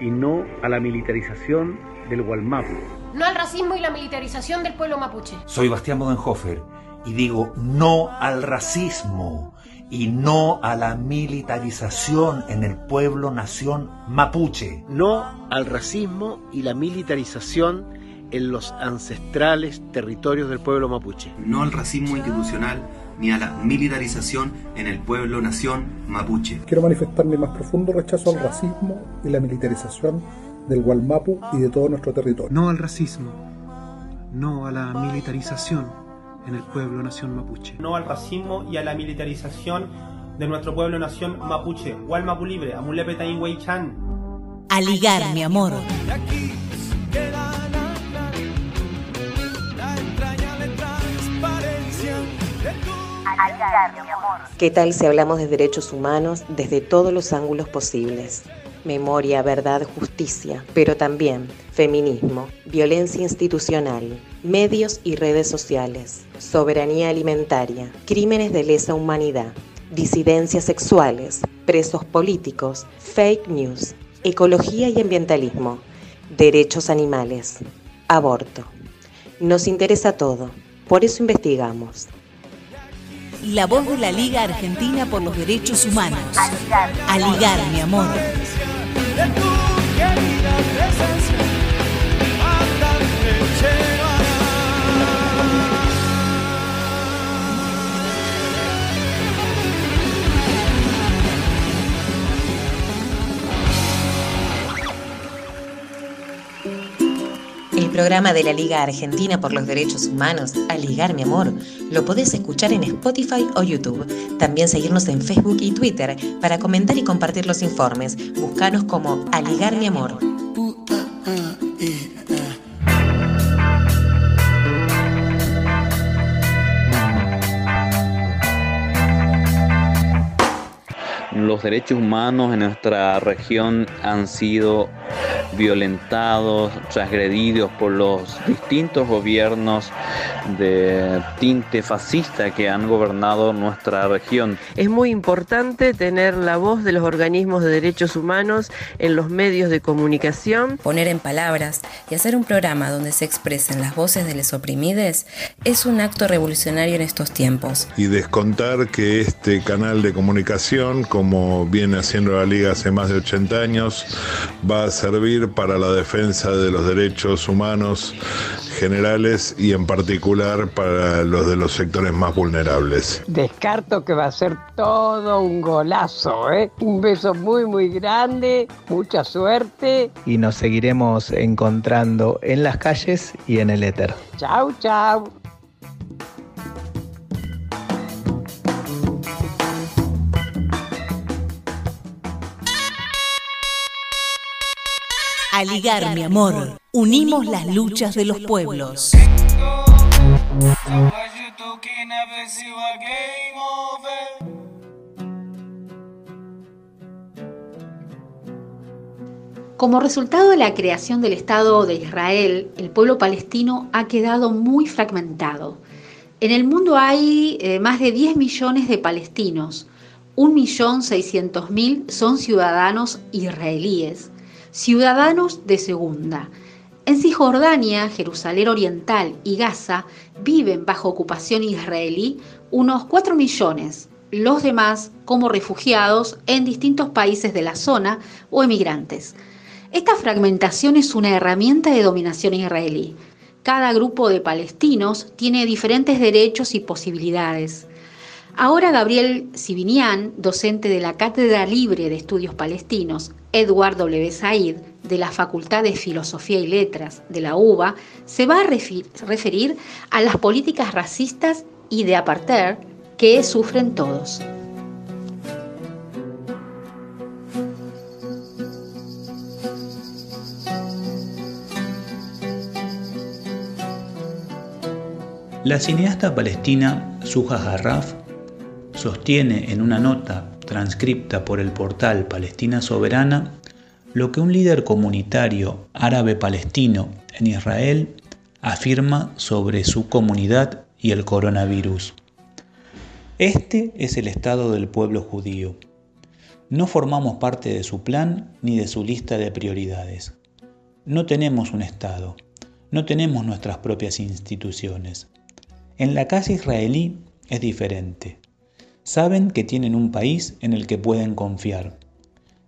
y no a la militarización del Gualmapu. No al racismo y la militarización del pueblo mapuche. Soy Bastián Bodenhofer y digo no al racismo y no a la militarización en el pueblo nación mapuche. No al racismo y la militarización en los ancestrales territorios del pueblo mapuche. No al racismo institucional ni a la militarización en el pueblo nación mapuche. Quiero manifestar mi más profundo rechazo al racismo y la militarización del Gualmapu y de todo nuestro territorio. No al racismo, no a la militarización en el pueblo nación mapuche. No al racismo y a la militarización de nuestro pueblo nación mapuche. Walmapu libre, Amulepe Chan. A ligar, mi amor. ¿Qué tal si hablamos de derechos humanos desde todos los ángulos posibles? Memoria, verdad, justicia, pero también feminismo, violencia institucional, medios y redes sociales, soberanía alimentaria, crímenes de lesa humanidad, disidencias sexuales, presos políticos, fake news, ecología y ambientalismo, derechos animales, aborto. Nos interesa todo, por eso investigamos. La voz de la Liga Argentina por los Derechos Humanos. A ligar, mi amor. Programa de la Liga Argentina por los Derechos Humanos, A Ligar Mi Amor, lo podés escuchar en Spotify o YouTube. También seguirnos en Facebook y Twitter para comentar y compartir los informes. Búscanos como A Ligar Mi Amor. Los derechos humanos en nuestra región han sido violentados, transgredidos por los distintos gobiernos de tinte fascista que han gobernado nuestra región. Es muy importante tener la voz de los organismos de derechos humanos en los medios de comunicación. Poner en palabras y hacer un programa donde se expresen las voces de los oprimidos es un acto revolucionario en estos tiempos. Y descontar que este canal de comunicación, como viene haciendo la Liga hace más de 80 años, va a servir para la defensa de los derechos humanos generales y en particular para los de los sectores más vulnerables. Descarto que va a ser todo un golazo, ¿eh? Un beso muy, muy grande, mucha suerte. Y nos seguiremos encontrando en las calles y en el éter. Chau, chau. A ligar, mi amor. Unimos las luchas de los pueblos. Como resultado de la creación del Estado de Israel, el pueblo palestino ha quedado muy fragmentado. En el mundo hay eh, más de 10 millones de palestinos, 1.600.000 son ciudadanos israelíes, ciudadanos de segunda. En Cisjordania, Jerusalén Oriental y Gaza viven bajo ocupación israelí unos 4 millones, los demás como refugiados en distintos países de la zona o emigrantes. Esta fragmentación es una herramienta de dominación israelí. Cada grupo de palestinos tiene diferentes derechos y posibilidades. Ahora Gabriel Sibinian, docente de la Cátedra Libre de Estudios Palestinos, Edward W. Said, de la Facultad de Filosofía y Letras de la UBA, se va a referir a las políticas racistas y de apartheid que sufren todos. La cineasta palestina Suja Harraf sostiene en una nota transcripta por el portal Palestina Soberana lo que un líder comunitario árabe palestino en Israel afirma sobre su comunidad y el coronavirus. Este es el estado del pueblo judío. No formamos parte de su plan ni de su lista de prioridades. No tenemos un Estado, no tenemos nuestras propias instituciones. En la casa israelí es diferente. Saben que tienen un país en el que pueden confiar.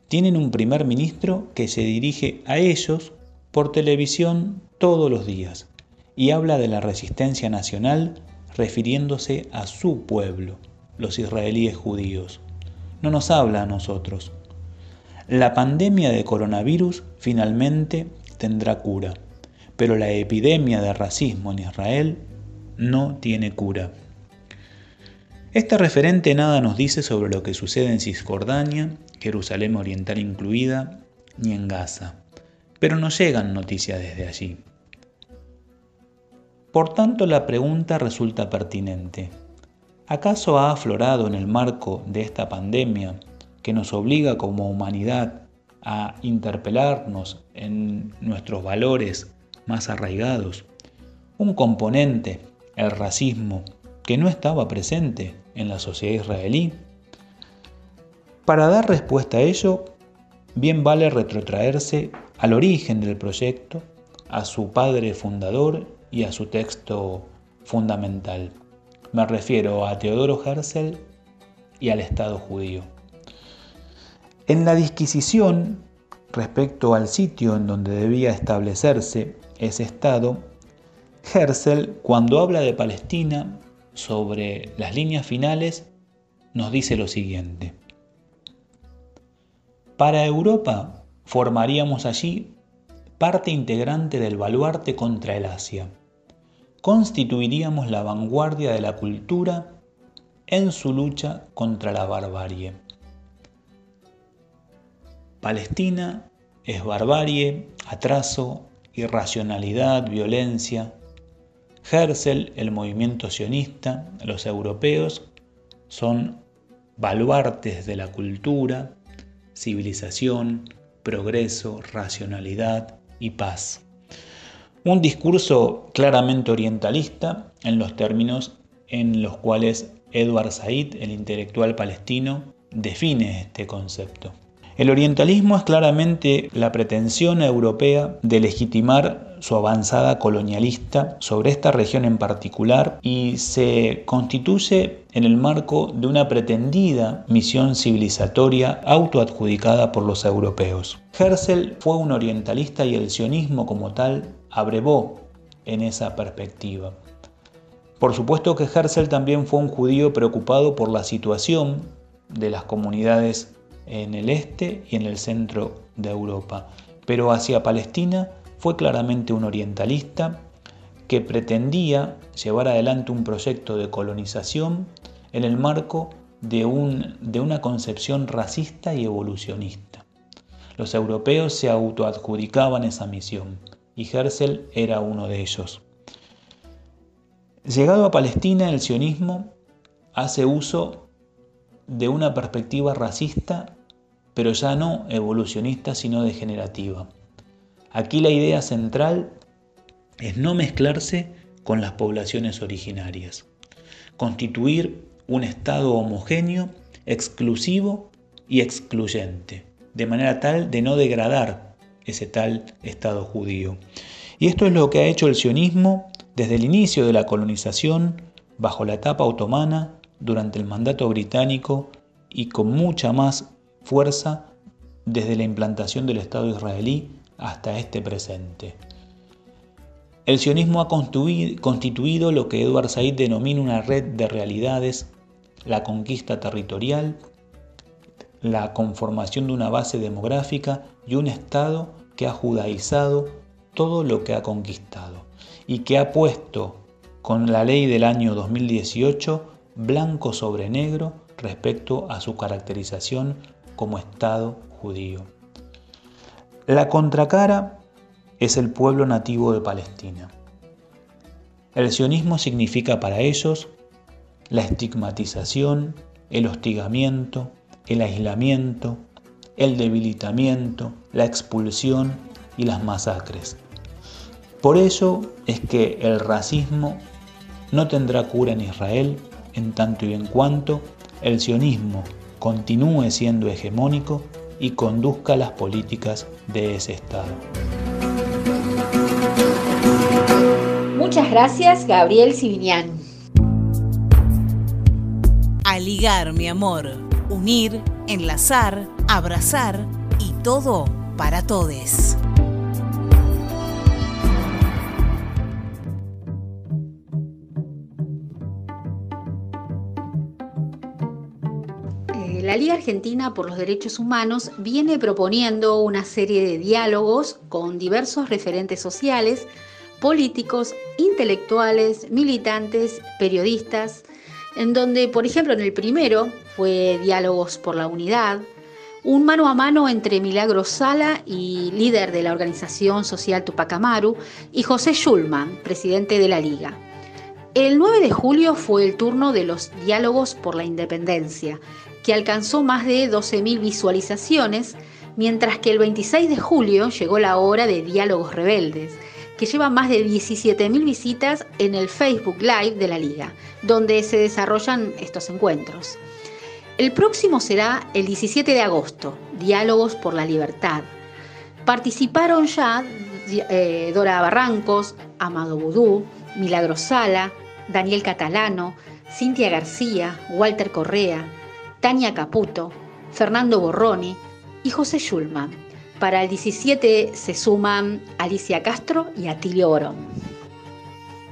Tienen un primer ministro que se dirige a ellos por televisión todos los días y habla de la resistencia nacional refiriéndose a su pueblo, los israelíes judíos. No nos habla a nosotros. La pandemia de coronavirus finalmente tendrá cura, pero la epidemia de racismo en Israel no tiene cura. Este referente nada nos dice sobre lo que sucede en Cisjordania, Jerusalén Oriental incluida, ni en Gaza, pero nos llegan noticias desde allí. Por tanto, la pregunta resulta pertinente. ¿Acaso ha aflorado en el marco de esta pandemia que nos obliga como humanidad a interpelarnos en nuestros valores más arraigados un componente, el racismo, que no estaba presente en la sociedad israelí? Para dar respuesta a ello, bien vale retrotraerse al origen del proyecto, a su padre fundador y a su texto fundamental. Me refiero a Teodoro Herzl y al Estado judío. En la disquisición respecto al sitio en donde debía establecerse ese Estado, Herzl, cuando habla de Palestina, sobre las líneas finales, nos dice lo siguiente. Para Europa formaríamos allí parte integrante del baluarte contra el Asia. Constituiríamos la vanguardia de la cultura en su lucha contra la barbarie. Palestina es barbarie, atraso, irracionalidad, violencia, Herzl, el movimiento sionista, los europeos, son baluartes de la cultura, civilización, progreso, racionalidad y paz. Un discurso claramente orientalista en los términos en los cuales Edward Said, el intelectual palestino, define este concepto. El orientalismo es claramente la pretensión europea de legitimar su avanzada colonialista sobre esta región en particular y se constituye en el marco de una pretendida misión civilizatoria autoadjudicada por los europeos. Herzl fue un orientalista y el sionismo como tal abrevó en esa perspectiva. Por supuesto que Herzl también fue un judío preocupado por la situación de las comunidades en el este y en el centro de Europa. Pero hacia Palestina fue claramente un orientalista que pretendía llevar adelante un proyecto de colonización en el marco de, un, de una concepción racista y evolucionista. Los europeos se autoadjudicaban esa misión y Herzl era uno de ellos. Llegado a Palestina, el sionismo hace uso de una perspectiva racista, pero ya no evolucionista, sino degenerativa. Aquí la idea central es no mezclarse con las poblaciones originarias, constituir un Estado homogéneo exclusivo y excluyente, de manera tal de no degradar ese tal Estado judío. Y esto es lo que ha hecho el sionismo desde el inicio de la colonización, bajo la etapa otomana, durante el mandato británico y con mucha más fuerza desde la implantación del Estado israelí hasta este presente. El sionismo ha constituido lo que Edward Said denomina una red de realidades, la conquista territorial, la conformación de una base demográfica y un Estado que ha judaizado todo lo que ha conquistado y que ha puesto con la ley del año 2018 blanco sobre negro respecto a su caracterización como Estado judío. La contracara es el pueblo nativo de Palestina. El sionismo significa para ellos la estigmatización, el hostigamiento, el aislamiento, el debilitamiento, la expulsión y las masacres. Por eso es que el racismo no tendrá cura en Israel en tanto y en cuanto el sionismo continúe siendo hegemónico y conduzca las políticas de ese Estado. Muchas gracias, Gabriel Sibinian. A ligar, mi amor. Unir, enlazar, abrazar y todo para todes. La Liga Argentina por los Derechos Humanos viene proponiendo una serie de diálogos con diversos referentes sociales, políticos, intelectuales, militantes, periodistas, en donde, por ejemplo, en el primero fue Diálogos por la Unidad, un mano a mano entre Milagro Sala y líder de la organización social Tupac Amaru y José Schulman, presidente de la Liga. El 9 de julio fue el turno de los Diálogos por la Independencia, que alcanzó más de 12.000 visualizaciones, mientras que el 26 de julio llegó la hora de Diálogos Rebeldes, que lleva más de 17.000 visitas en el Facebook Live de la liga, donde se desarrollan estos encuentros. El próximo será el 17 de agosto, Diálogos por la Libertad. Participaron ya eh, Dora Barrancos, Amado Budú, Milagro Sala, Daniel Catalano, Cintia García, Walter Correa, Tania Caputo, Fernando Borroni y José Schulman. Para el 17 se suman Alicia Castro y Atilio Borón.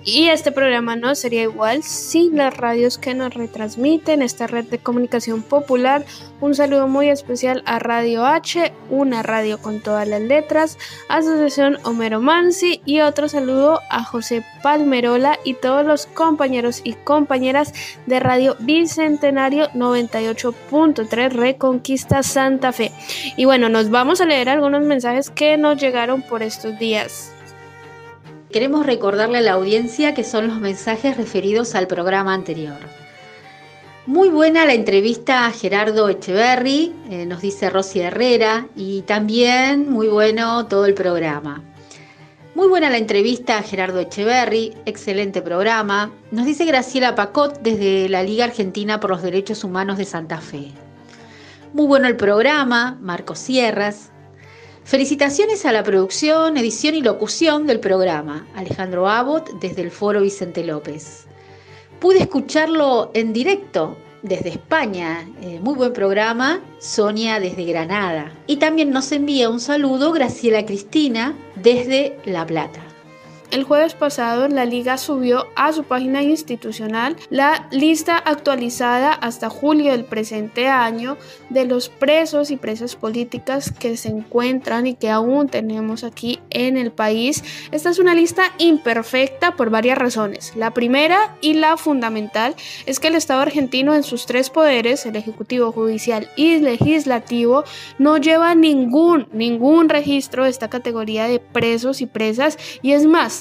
Y este programa no sería igual sin las radios que nos retransmiten esta red de comunicación popular. Un saludo muy especial a Radio H, una radio con todas las letras, Asociación Homero Mansi y otro saludo a José Palmerola y todos los compañeros y compañeras de Radio Bicentenario 98.3 Reconquista Santa Fe. Y bueno, nos vamos a leer algunos mensajes que nos llegaron por estos días. Queremos recordarle a la audiencia que son los mensajes referidos al programa anterior. Muy buena la entrevista a Gerardo Echeverry, eh, nos dice Rosy Herrera, y también muy bueno todo el programa. Muy buena la entrevista a Gerardo Echeverry, excelente programa, nos dice Graciela Pacot desde la Liga Argentina por los Derechos Humanos de Santa Fe. Muy bueno el programa, Marco Sierras, Felicitaciones a la producción, edición y locución del programa. Alejandro Abbott desde el Foro Vicente López. Pude escucharlo en directo desde España. Eh, muy buen programa. Sonia desde Granada. Y también nos envía un saludo Graciela Cristina desde La Plata. El jueves pasado la liga subió a su página institucional la lista actualizada hasta julio del presente año de los presos y presas políticas que se encuentran y que aún tenemos aquí en el país. Esta es una lista imperfecta por varias razones. La primera y la fundamental es que el Estado argentino en sus tres poderes, el ejecutivo, judicial y legislativo, no lleva ningún, ningún registro de esta categoría de presos y presas y es más,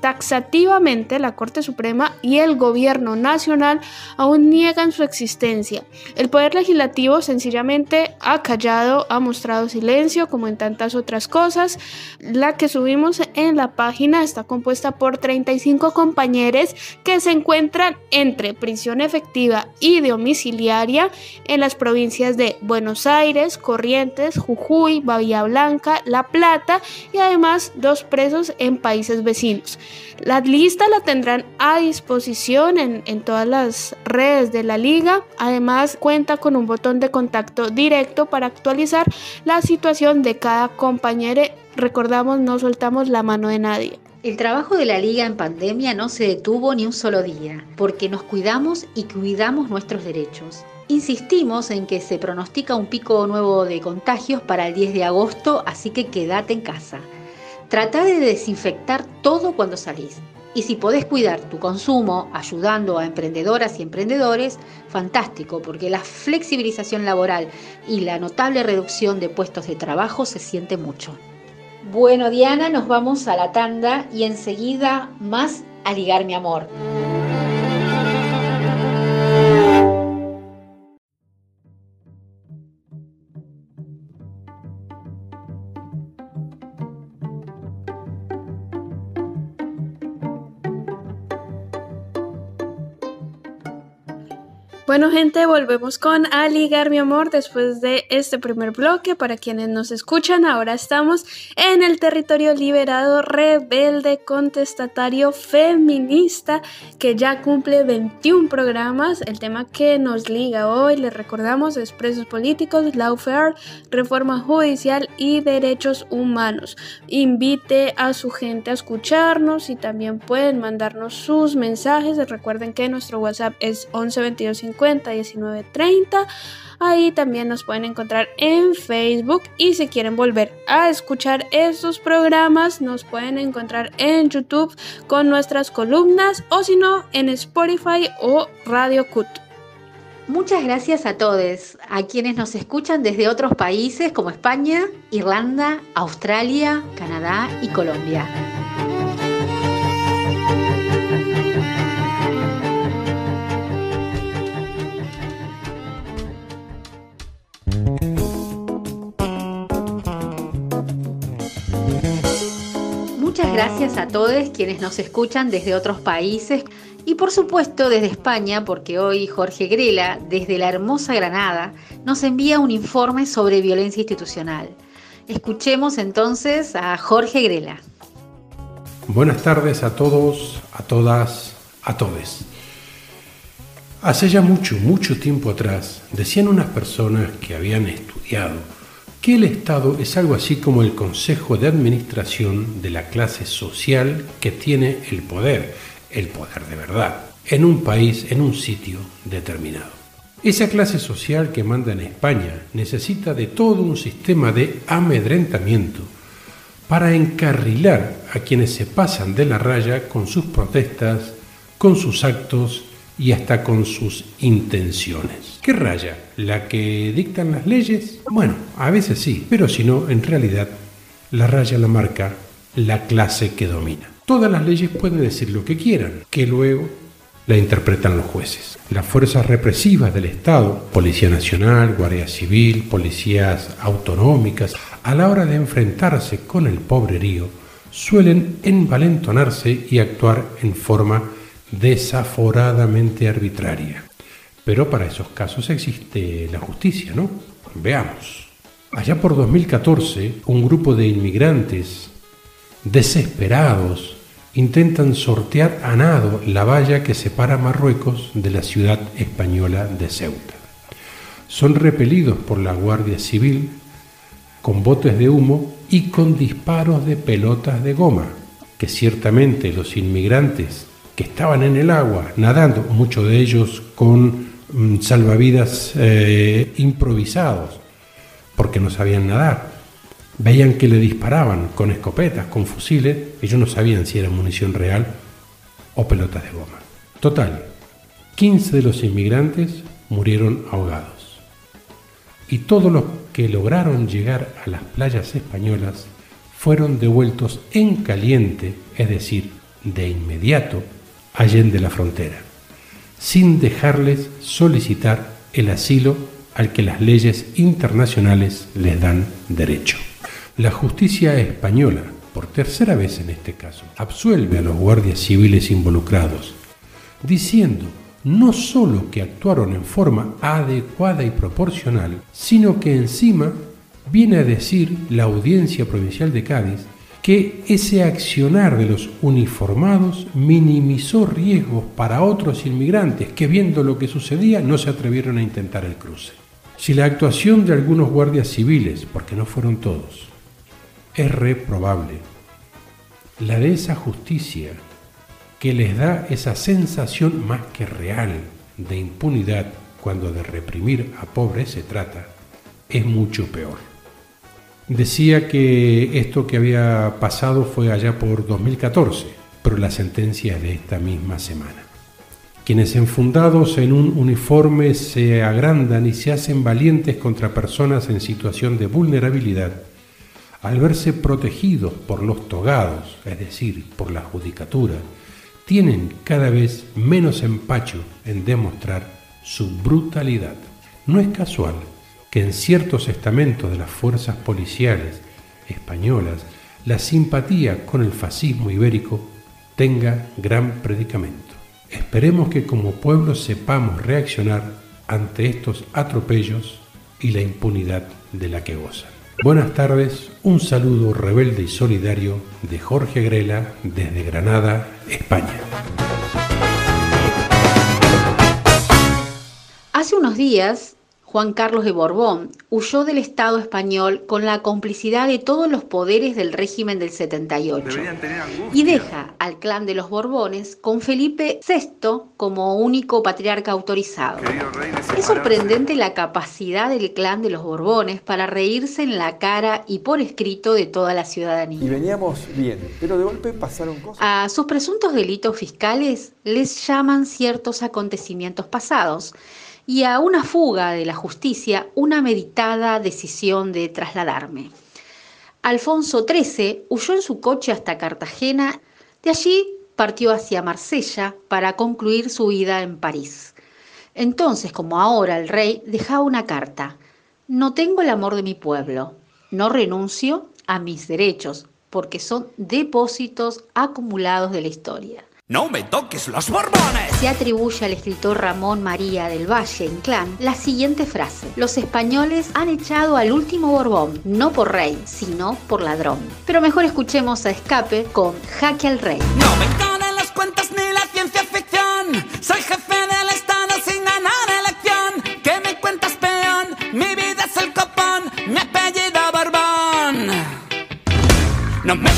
Taxativamente, la Corte Suprema y el Gobierno Nacional aún niegan su existencia. El Poder Legislativo sencillamente ha callado, ha mostrado silencio, como en tantas otras cosas. La que subimos en la página está compuesta por 35 compañeros que se encuentran entre prisión efectiva y domiciliaria en las provincias de Buenos Aires, Corrientes, Jujuy, Bahía Blanca, La Plata y además dos presos en países vecinos. La lista la tendrán a disposición en, todas las redes de la liga. Además cuenta con un botón de contacto directo para actualizar la situación de cada compañero. Recordamos, no soltamos la mano de nadie. El trabajo de la liga en pandemia no se detuvo ni un solo día, porque nos cuidamos y cuidamos nuestros derechos. Insistimos en que se pronostica un pico nuevo de contagios para el 10 de agosto, así que quédate en casa. Trata de desinfectar todo cuando salís. Y si podés cuidar tu consumo ayudando a emprendedoras y emprendedores, fantástico, porque la flexibilización laboral y la notable reducción de puestos de trabajo se siente mucho. Bueno, Diana, nos vamos a la tanda y enseguida más a ligar mi amor. Bueno gente, volvemos con A Ligar mi amor después de este primer bloque. Para quienes nos escuchan, ahora estamos en el territorio liberado, rebelde, contestatario, feminista, que ya cumple 21 programas. El tema que nos liga hoy, les recordamos, es presos políticos, lawfare, reforma judicial y derechos humanos. Invite a su gente a escucharnos y también pueden mandarnos sus mensajes. Recuerden que nuestro WhatsApp es 11 1930. Ahí también nos pueden encontrar en Facebook y si quieren volver a escuchar estos programas nos pueden encontrar en YouTube con nuestras columnas o si no en Spotify o Radio Cut. Muchas gracias a todos, a quienes nos escuchan desde otros países como España, Irlanda, Australia, Canadá y Colombia. Muchas gracias a todos quienes nos escuchan desde otros países y por supuesto desde España, porque hoy Jorge Grela, desde la hermosa Granada, nos envía un informe sobre violencia institucional. Escuchemos entonces a Jorge Grela. Buenas tardes a todos, a todas, a todes. Hace ya mucho, mucho tiempo atrás, decían unas personas que habían estudiado que el Estado es algo así como el consejo de administración de la clase social que tiene el poder, el poder de verdad, en un país, en un sitio determinado. Esa clase social que manda en España necesita de todo un sistema de amedrentamiento para encarrilar a quienes se pasan de la raya con sus protestas, con sus actos y hasta con sus intenciones. ¿Qué raya? ¿La que dictan las leyes? Bueno, a veces sí, pero si no, en realidad la raya la marca la clase que domina. Todas las leyes pueden decir lo que quieran, que luego la interpretan los jueces. Las fuerzas represivas del Estado, Policía Nacional, Guardia Civil, policías autonómicas, a la hora de enfrentarse con el pobrerío, suelen envalentonarse y actuar en forma desaforadamente arbitraria. Pero para esos casos existe la justicia, ¿no? Veamos. Allá por 2014, un grupo de inmigrantes desesperados intentan sortear a nado la valla que separa Marruecos de la ciudad española de Ceuta. Son repelidos por la Guardia Civil con botes de humo y con disparos de pelotas de goma, que ciertamente los inmigrantes que estaban en el agua nadando, muchos de ellos con salvavidas eh, improvisados, porque no sabían nadar. Veían que le disparaban con escopetas, con fusiles, ellos no sabían si era munición real o pelotas de goma. Total, 15 de los inmigrantes murieron ahogados. Y todos los que lograron llegar a las playas españolas fueron devueltos en caliente, es decir, de inmediato allende la frontera, sin dejarles solicitar el asilo al que las leyes internacionales les dan derecho. La justicia española, por tercera vez en este caso, absuelve a los guardias civiles involucrados, diciendo no solo que actuaron en forma adecuada y proporcional, sino que encima viene a decir la Audiencia Provincial de Cádiz que ese accionar de los uniformados minimizó riesgos para otros inmigrantes que viendo lo que sucedía no se atrevieron a intentar el cruce. Si la actuación de algunos guardias civiles, porque no fueron todos, es reprobable, la de esa justicia que les da esa sensación más que real de impunidad cuando de reprimir a pobres se trata, es mucho peor. Decía que esto que había pasado fue allá por 2014, pero la sentencia es de esta misma semana. Quienes enfundados en un uniforme se agrandan y se hacen valientes contra personas en situación de vulnerabilidad, al verse protegidos por los togados, es decir, por la judicatura, tienen cada vez menos empacho en demostrar su brutalidad. No es casual que en ciertos estamentos de las fuerzas policiales españolas la simpatía con el fascismo ibérico tenga gran predicamento. Esperemos que como pueblo sepamos reaccionar ante estos atropellos y la impunidad de la que gozan. Buenas tardes, un saludo rebelde y solidario de Jorge Grela desde Granada, España. Hace unos días Juan Carlos de Borbón huyó del Estado español con la complicidad de todos los poderes del régimen del 78 y deja al clan de los Borbones con Felipe VI como único patriarca autorizado. Es sorprendente la capacidad del clan de los Borbones para reírse en la cara y por escrito de toda la ciudadanía. Y veníamos bien, pero de golpe pasaron cosas. A sus presuntos delitos fiscales les llaman ciertos acontecimientos pasados y a una fuga de la justicia una meditada decisión de trasladarme. Alfonso XIII huyó en su coche hasta Cartagena, de allí partió hacia Marsella para concluir su vida en París. Entonces, como ahora, el rey dejaba una carta. No tengo el amor de mi pueblo, no renuncio a mis derechos, porque son depósitos acumulados de la historia. ¡No me toques los borbones! Se atribuye al escritor Ramón María del Valle Inclán la siguiente frase. Los españoles han echado al último Borbón, no por rey, sino por ladrón. Pero mejor escuchemos a Escape con Jaque al Rey. No me enganan las cuentas ni la ciencia ficción. Soy jefe del Estado sin ganar elección. ¿Qué me cuentas, peón? Mi vida es el copón, mi apellido Borbón. No me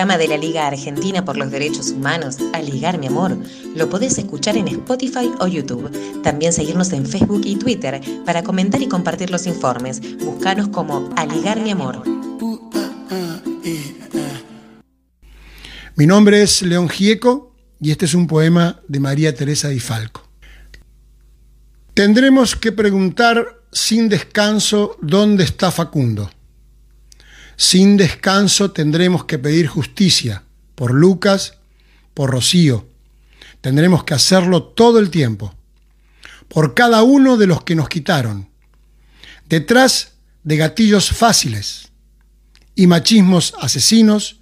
programa de la Liga Argentina por los Derechos Humanos, Aligar mi amor, lo podés escuchar en Spotify o YouTube. También seguirnos en Facebook y Twitter para comentar y compartir los informes. Búscanos como Aligar mi amor. Mi nombre es León Gieco y este es un poema de María Teresa Di Falco. Tendremos que preguntar sin descanso dónde está Facundo. Sin descanso tendremos que pedir justicia por Lucas, por Rocío. Tendremos que hacerlo todo el tiempo, por cada uno de los que nos quitaron, detrás de gatillos fáciles y machismos asesinos,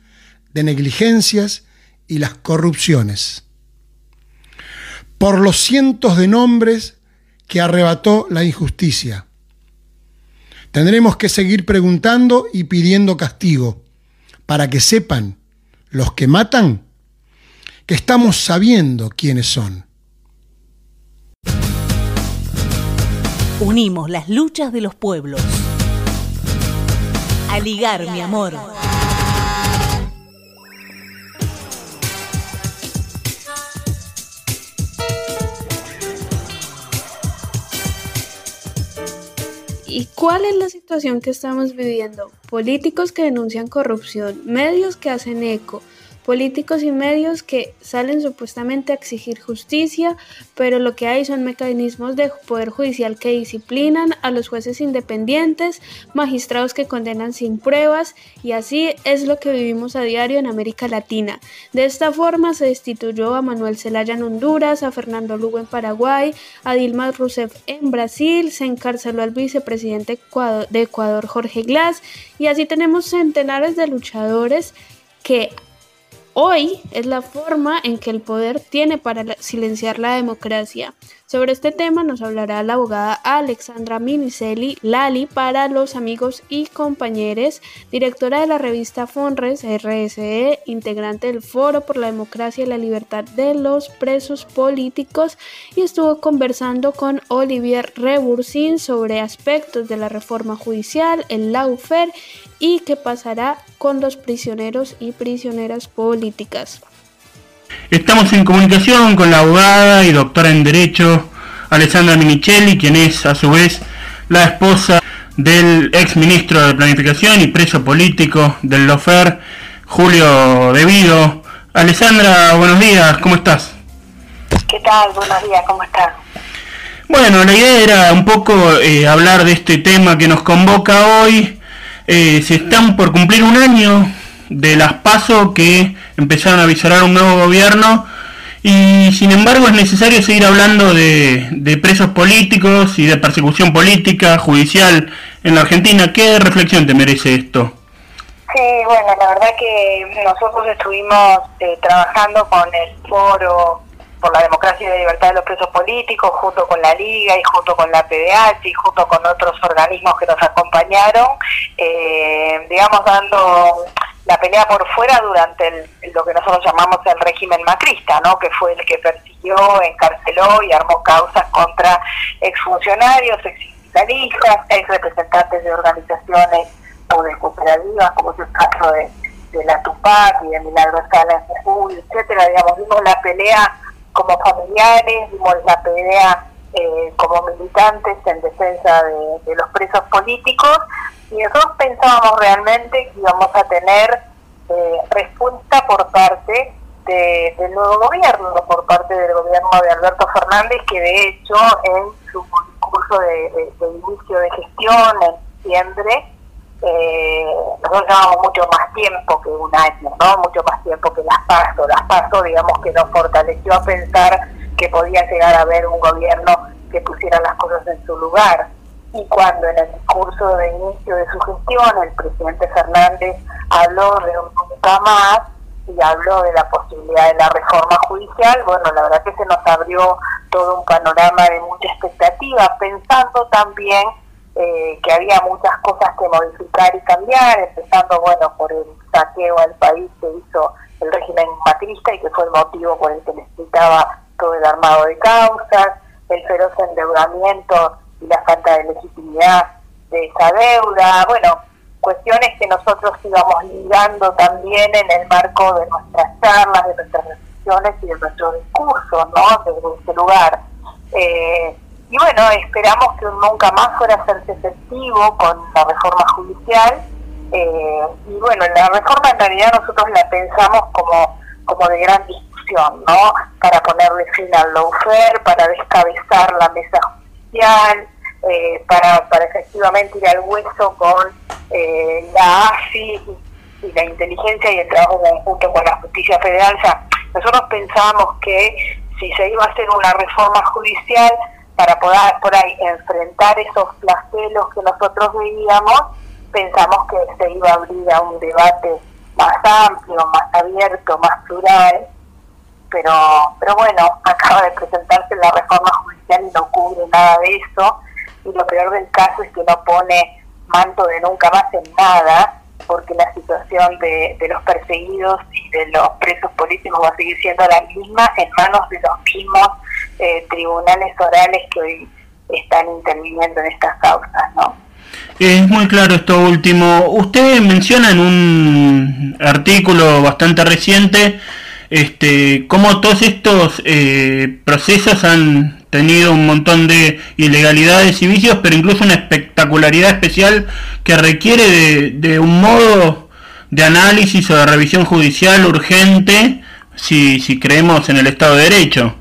de negligencias y las corrupciones. Por los cientos de nombres que arrebató la injusticia. Tendremos que seguir preguntando y pidiendo castigo para que sepan los que matan que estamos sabiendo quiénes son. Unimos las luchas de los pueblos. A ligar, mi amor. ¿Y cuál es la situación que estamos viviendo? Políticos que denuncian corrupción, medios que hacen eco, políticos y medios que salen supuestamente a exigir justicia, pero lo que hay son mecanismos de poder judicial que disciplinan a los jueces independientes, magistrados que condenan sin pruebas, y así es lo que vivimos a diario en América Latina. De esta forma se destituyó a Manuel Zelaya en Honduras, a Fernando Lugo en Paraguay, a Dilma Rousseff en Brasil, se encarceló al vicepresidente de Ecuador Jorge Glass, y así tenemos centenares de luchadores que Hoy es la forma en que el poder tiene para silenciar la democracia. Sobre este tema nos hablará la abogada Alexandra Minicelli Lali para los amigos y compañeros, directora de la revista FONRES RSE, integrante del Foro por la Democracia y la Libertad de los Presos Políticos y estuvo conversando con Olivier Rebursin sobre aspectos de la reforma judicial, el lawfare y qué pasará con los prisioneros y prisioneras políticas. Estamos en comunicación con la abogada y doctora en Derecho Alessandra Minichelli, quien es a su vez la esposa del ex ministro de Planificación y preso político del LOFER, Julio Devido. Alessandra, buenos días, ¿cómo estás? ¿Qué tal? Buenos días, ¿cómo estás? Bueno, la idea era un poco eh, hablar de este tema que nos convoca hoy. Eh, se están por cumplir un año de las pasos que empezaron a visorar un nuevo gobierno y sin embargo es necesario seguir hablando de, de, presos políticos y de persecución política, judicial en la Argentina. ¿Qué reflexión te merece esto? Sí, bueno, la verdad que nosotros estuvimos eh, trabajando con el foro por la democracia y la libertad de los presos políticos, junto con la Liga y junto con la PDH y junto con otros organismos que nos acompañaron, eh, digamos, dando la pelea por fuera durante lo que nosotros llamamos el régimen macrista, ¿no? que fue el que persiguió, encarceló y armó causas contra exfuncionarios, exsindicalistas, ex representantes de organizaciones o de cooperativas, como es el caso de, la Tupac y de Milagro Sala en Jujuy, etcétera, digamos, vimos la pelea como familiares, vimos la pelea eh, como militantes en defensa de, los presos políticos y nosotros pensábamos realmente que íbamos a tener eh, respuesta por parte del nuevo gobierno, por parte del gobierno de Alberto Fernández, que de hecho en su discurso de, inicio de gestión en diciembre eh, nosotros llevamos mucho más tiempo que un año, ¿no? Mucho más tiempo que las PASO. Las PASO, digamos, que nos fortaleció a pensar que podía llegar a haber un gobierno que pusiera las cosas en su lugar. Y cuando en el discurso de inicio de su gestión el presidente Fernández habló de un nunca más y habló de la posibilidad de la reforma judicial, bueno, la verdad que se nos abrió todo un panorama de mucha expectativa, pensando también eh, que había muchas cosas que modificar y cambiar, empezando, bueno, por el saqueo al país que hizo el régimen matrista y que fue el motivo por el que necesitaba todo el armado de causas, el feroz endeudamiento y la falta de legitimidad de esa deuda, bueno, cuestiones que nosotros íbamos ligando también en el marco de nuestras charlas, de nuestras reflexiones y de nuestro discurso, ¿no? Desde ese lugar. Eh, y bueno, esperamos que nunca más fuera a hacerse efectivo con la reforma judicial. Eh, y bueno, la reforma en realidad nosotros la pensamos como, como de gran discusión, ¿no? Para ponerle fin al lawfare, para descabezar la mesa judicial, eh, para, para efectivamente ir al hueso con eh, la AFI y, la inteligencia y el trabajo conjunto con la justicia federal. O sea, nosotros pensamos que si se iba a hacer una reforma judicial, para poder por ahí enfrentar esos flagelos que nosotros veíamos, pensamos que se iba a abrir a un debate más amplio, más abierto, más plural, pero, pero bueno, acaba de presentarse la reforma judicial y no cubre nada de eso, y lo peor del caso es que no pone manto de nunca más en nada, porque la situación de, de los perseguidos y de los presos políticos va a seguir siendo la misma en manos de los mismos eh, tribunales orales que hoy están interviniendo en estas causas, ¿no? Es muy claro esto último. Usted menciona en un artículo bastante reciente este, cómo todos estos eh, procesos han tenido un montón de ilegalidades y vicios, pero incluso una espectacularidad especial que requiere de, de un modo de análisis o de revisión judicial urgente si, si creemos en el Estado de Derecho.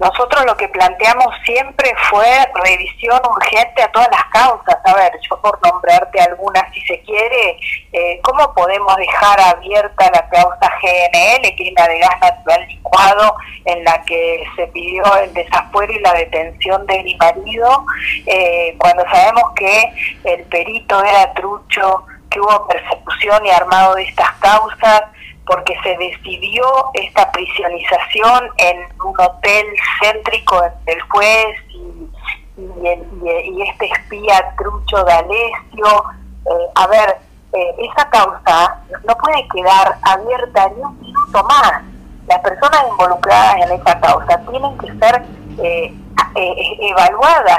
Nosotros lo que planteamos siempre fue revisión urgente a todas las causas. A ver, yo por nombrarte algunas si se quiere, eh, ¿cómo podemos dejar abierta la causa GNL, clima de gas natural licuado, en la que se pidió el desafuero y la detención de mi marido, eh, cuando sabemos que el perito era trucho, que hubo persecución y armado de estas causas? Porque se decidió esta prisionización en un hotel céntrico del juez y, y, este espía trucho de Alessio. Eh, a ver, eh, esa causa no puede quedar abierta ni un minuto más. Las personas involucradas en esa causa tienen que ser eh, evaluadas,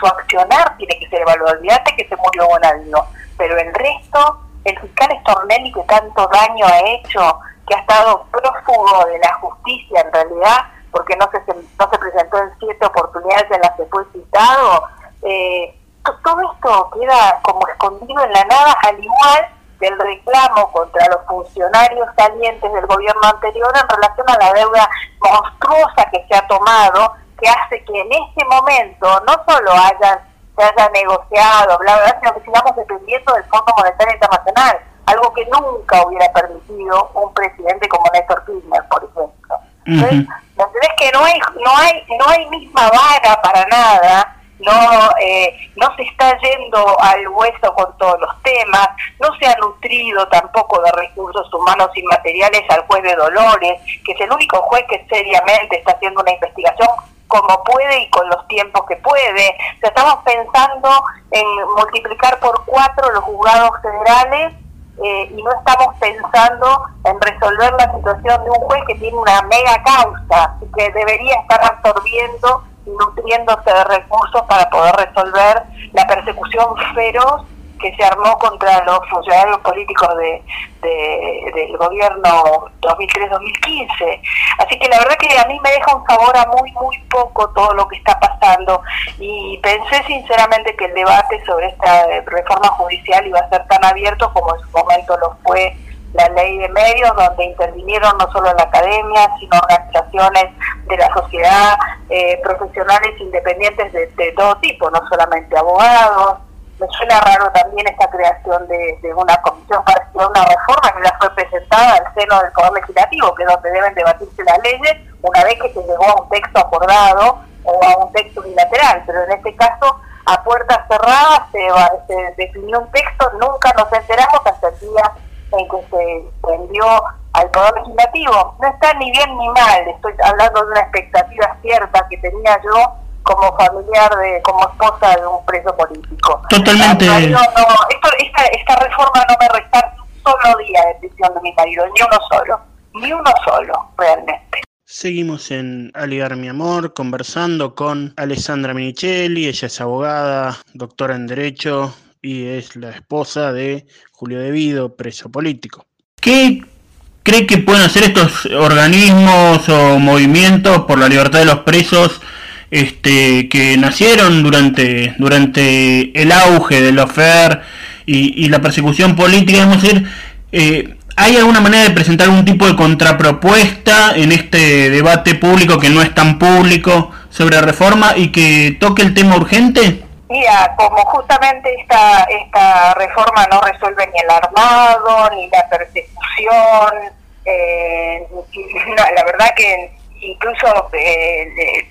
su accionar tiene que ser evaluado. Olvídate que se murió Bonadío, pero el resto el fiscal Stornelli que tanto daño ha hecho, que ha estado prófugo de la justicia en realidad, porque no se, no se presentó en siete oportunidades en las que fue citado, eh, todo esto queda como escondido en la nada, al igual del reclamo contra los funcionarios salientes del gobierno anterior en relación a la deuda monstruosa que se ha tomado, que hace que en este momento no solo hayan se haya negociado, bla, bla, sino que sigamos dependiendo del Fondo Monetario Internacional, algo que nunca hubiera permitido un presidente como Néstor Kirchner, por ejemplo. Entonces, que no hay, no hay, no hay misma vara para nada, no, eh, no se está yendo al hueso con todos los temas, no se ha nutrido tampoco de recursos humanos y materiales al juez de Dolores, que es el único juez que seriamente está haciendo una investigación como puede y con los tiempos que puede. estamos pensando en multiplicar por cuatro los juzgados federales eh, y no estamos pensando en resolver la situación de un juez que tiene una mega causa y que debería estar absorbiendo nutriéndose de recursos para poder resolver la persecución feroz que se armó contra los funcionarios políticos de, del gobierno 2003-2015. Así que la verdad que a mí me deja un sabor a muy, muy poco todo lo que está pasando y pensé sinceramente que el debate sobre esta reforma judicial iba a ser tan abierto como en su momento lo fue la ley de medios, donde intervinieron no solo la academia, sino organizaciones de la sociedad, eh, profesionales independientes de todo tipo, no solamente abogados, me suena raro también esta creación de, una comisión para una reforma que ya fue presentada al seno del Poder Legislativo, que es donde deben debatirse las leyes, una vez que se llegó a un texto acordado o a un texto bilateral, pero en este caso a puertas cerradas se, definió un texto, nunca nos enteramos hasta el día en que se envió al Poder Legislativo. No está ni bien ni mal, estoy hablando de una expectativa cierta que tenía yo como familiar, de como esposa de un preso político. Totalmente. esta, esta reforma no me resta un solo día de prisión de mi marido, ni uno solo, ni uno solo, realmente. Seguimos en Aligar mi amor, conversando con Alessandra Minichelli, ella es abogada, doctora en Derecho y es la esposa de Julio Devido, preso político. ¿Qué cree que pueden hacer estos organismos o movimientos por la libertad de los presos este, que nacieron durante, durante el auge del OFER y, y la persecución política? A decir, eh, ¿Hay alguna manera de presentar un tipo de contrapropuesta en este debate público que no es tan público sobre reforma y que toque el tema urgente? Mira, como justamente esta, esta reforma no resuelve ni el armado, ni la persecución, eh, la verdad que incluso eh,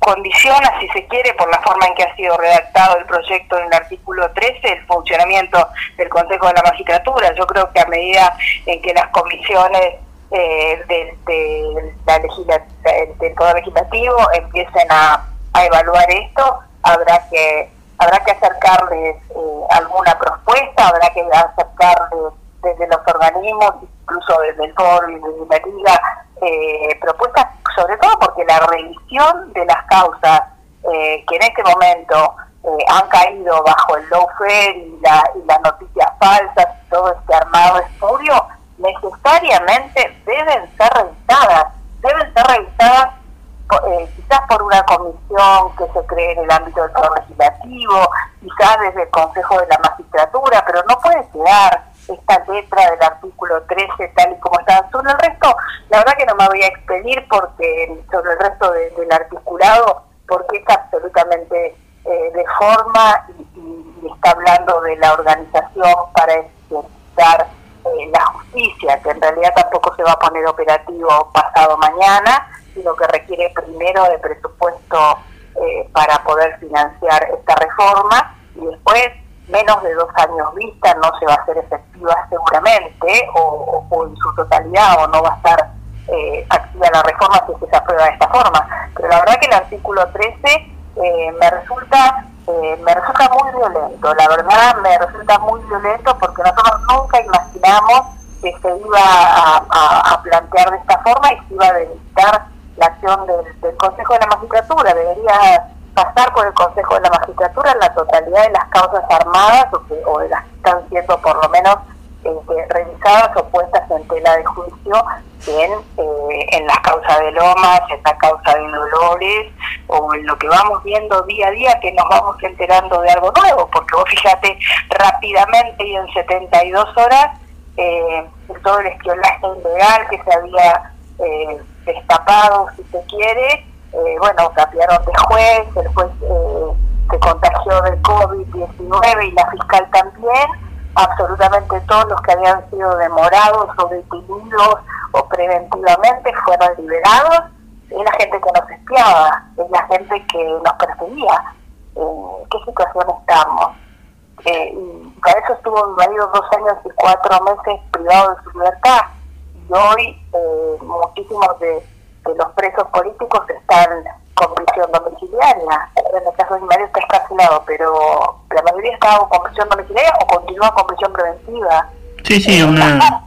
condiciona, si se quiere, por la forma en que ha sido redactado el proyecto en el artículo 13, el funcionamiento del Consejo de la Magistratura. Yo creo que a medida en que las comisiones eh, del Poder Legislativo empiecen a, evaluar esto, habrá que habrá que acercarles eh, alguna propuesta, habrá que acercarles desde los organismos, incluso desde el foro y desde la liga, eh, propuestas, sobre todo porque la revisión de las causas eh, que en este momento han caído bajo el lawfare y, y las noticias falsas todo este armado estudio, necesariamente deben ser revisadas, deben ser revisadas quizás por una comisión que se cree en el ámbito del Poder Legislativo, quizás desde el Consejo de la Magistratura, pero no puede quedar esta letra del artículo 13 tal y como está. Sobre el resto, la verdad que no me voy a expedir porque sobre el resto del articulado, porque es absolutamente eh, de forma y, está hablando de la organización para ejercitar eh, la justicia, que en realidad tampoco se va a poner operativo pasado mañana, sino que requiere primero de presupuesto eh, para poder financiar esta reforma y después menos de dos años vista no se va a hacer efectiva seguramente o, en su totalidad o no va a estar eh, activa la reforma si se aprueba de esta forma. Pero la verdad que el artículo 13 eh, me resulta eh, me resulta muy violento, la verdad me resulta muy violento porque nosotros nunca imaginamos que se iba a, plantear de esta forma y se iba a debilitar la acción del, del Consejo de la Magistratura. Debería pasar por el Consejo de la Magistratura la totalidad de las causas armadas o, de las que están siendo por lo menos este, revisadas o puestas en tela de juicio en, eh, en la causa de Lomas, en la causa de Dolores o en lo que vamos viendo día a día que nos vamos enterando de algo nuevo, porque vos fíjate rápidamente y en 72 horas eh, todo el espionaje ilegal que se había eh, destapado, si se quiere, eh, bueno, cambiaron de juez, el juez eh, se contagió del COVID-19 y la fiscal también, absolutamente todos los que habían sido demorados o detenidos o preventivamente fueron liberados, es la gente que nos espiaba, es la gente que nos perseguía. ¿En qué situación estamos? Eh, y para eso estuvo mi marido dos años y cuatro meses privado de su libertad. Y hoy muchísimos de los presos políticos están con prisión domiciliaria. En el caso de mi marido está escarcelado, pero la mayoría está con prisión domiciliaria o continúa con prisión preventiva. Sí, sí, una,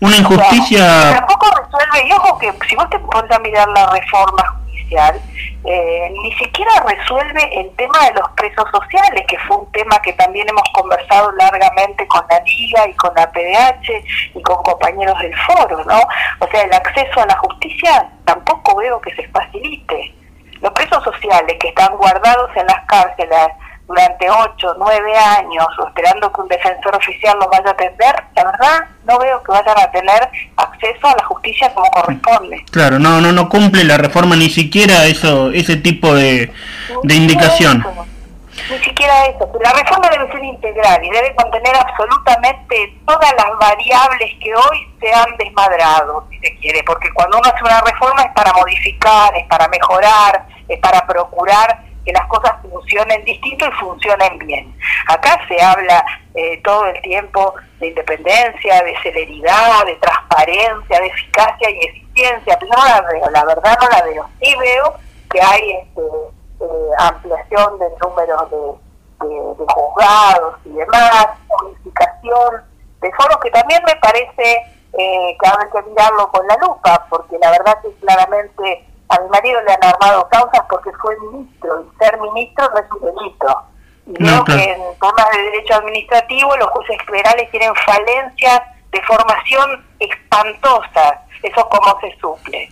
una injusticia. tampoco resuelve, y ojo que si vos te pones a mirar la reforma eh, ni siquiera resuelve el tema de los presos sociales, que fue un tema que también hemos conversado largamente con la Liga y con la PDH y con compañeros del foro, ¿no? O sea, el acceso a la justicia tampoco veo que se facilite. Los presos sociales que están guardados en las cárceles durante 8, 9 años o esperando que un defensor oficial los vaya a atender, la verdad no veo que vayan a tener acceso a la justicia como corresponde. Claro, no no no cumple la reforma ni siquiera eso ese tipo de, de indicación. Ni siquiera eso, la reforma debe ser integral y debe contener absolutamente todas las variables que hoy se han desmadrado, si se quiere, porque cuando uno hace una reforma es para modificar, es para mejorar, es para procurar que las cosas funcionen distinto y funcionen bien. Acá se habla eh, todo el tiempo de independencia, de celeridad, de transparencia, de eficacia y eficiencia, pero no la veo, la verdad no la veo. Sí veo que hay este, eh, ampliación del número de, juzgados y demás, unificación de foros que también me parece eh, que hay que mirarlo con la lupa, porque la verdad que claramente a mi marido le han armado causas porque fue ministro, y ser ministro no es un delito. Y creo que en temas de derecho administrativo los jueces federales tienen falencias de formación espantosas. Eso cómo se suple.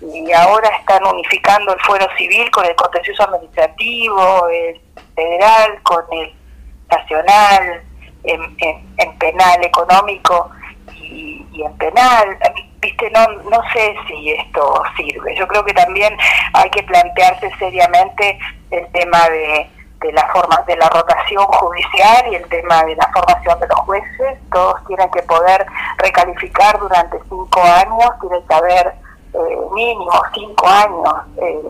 Y ahora están unificando el fuero civil con el contencioso administrativo, el federal con el nacional, en, en penal económico y, y en penal viste, no, no sé si esto sirve. Yo creo que también hay que plantearse seriamente el tema de, de la forma de la rotación judicial y el tema de la formación de los jueces. Todos tienen que poder recalificar durante cinco años, tienen que haber eh, mínimo cinco años, eh,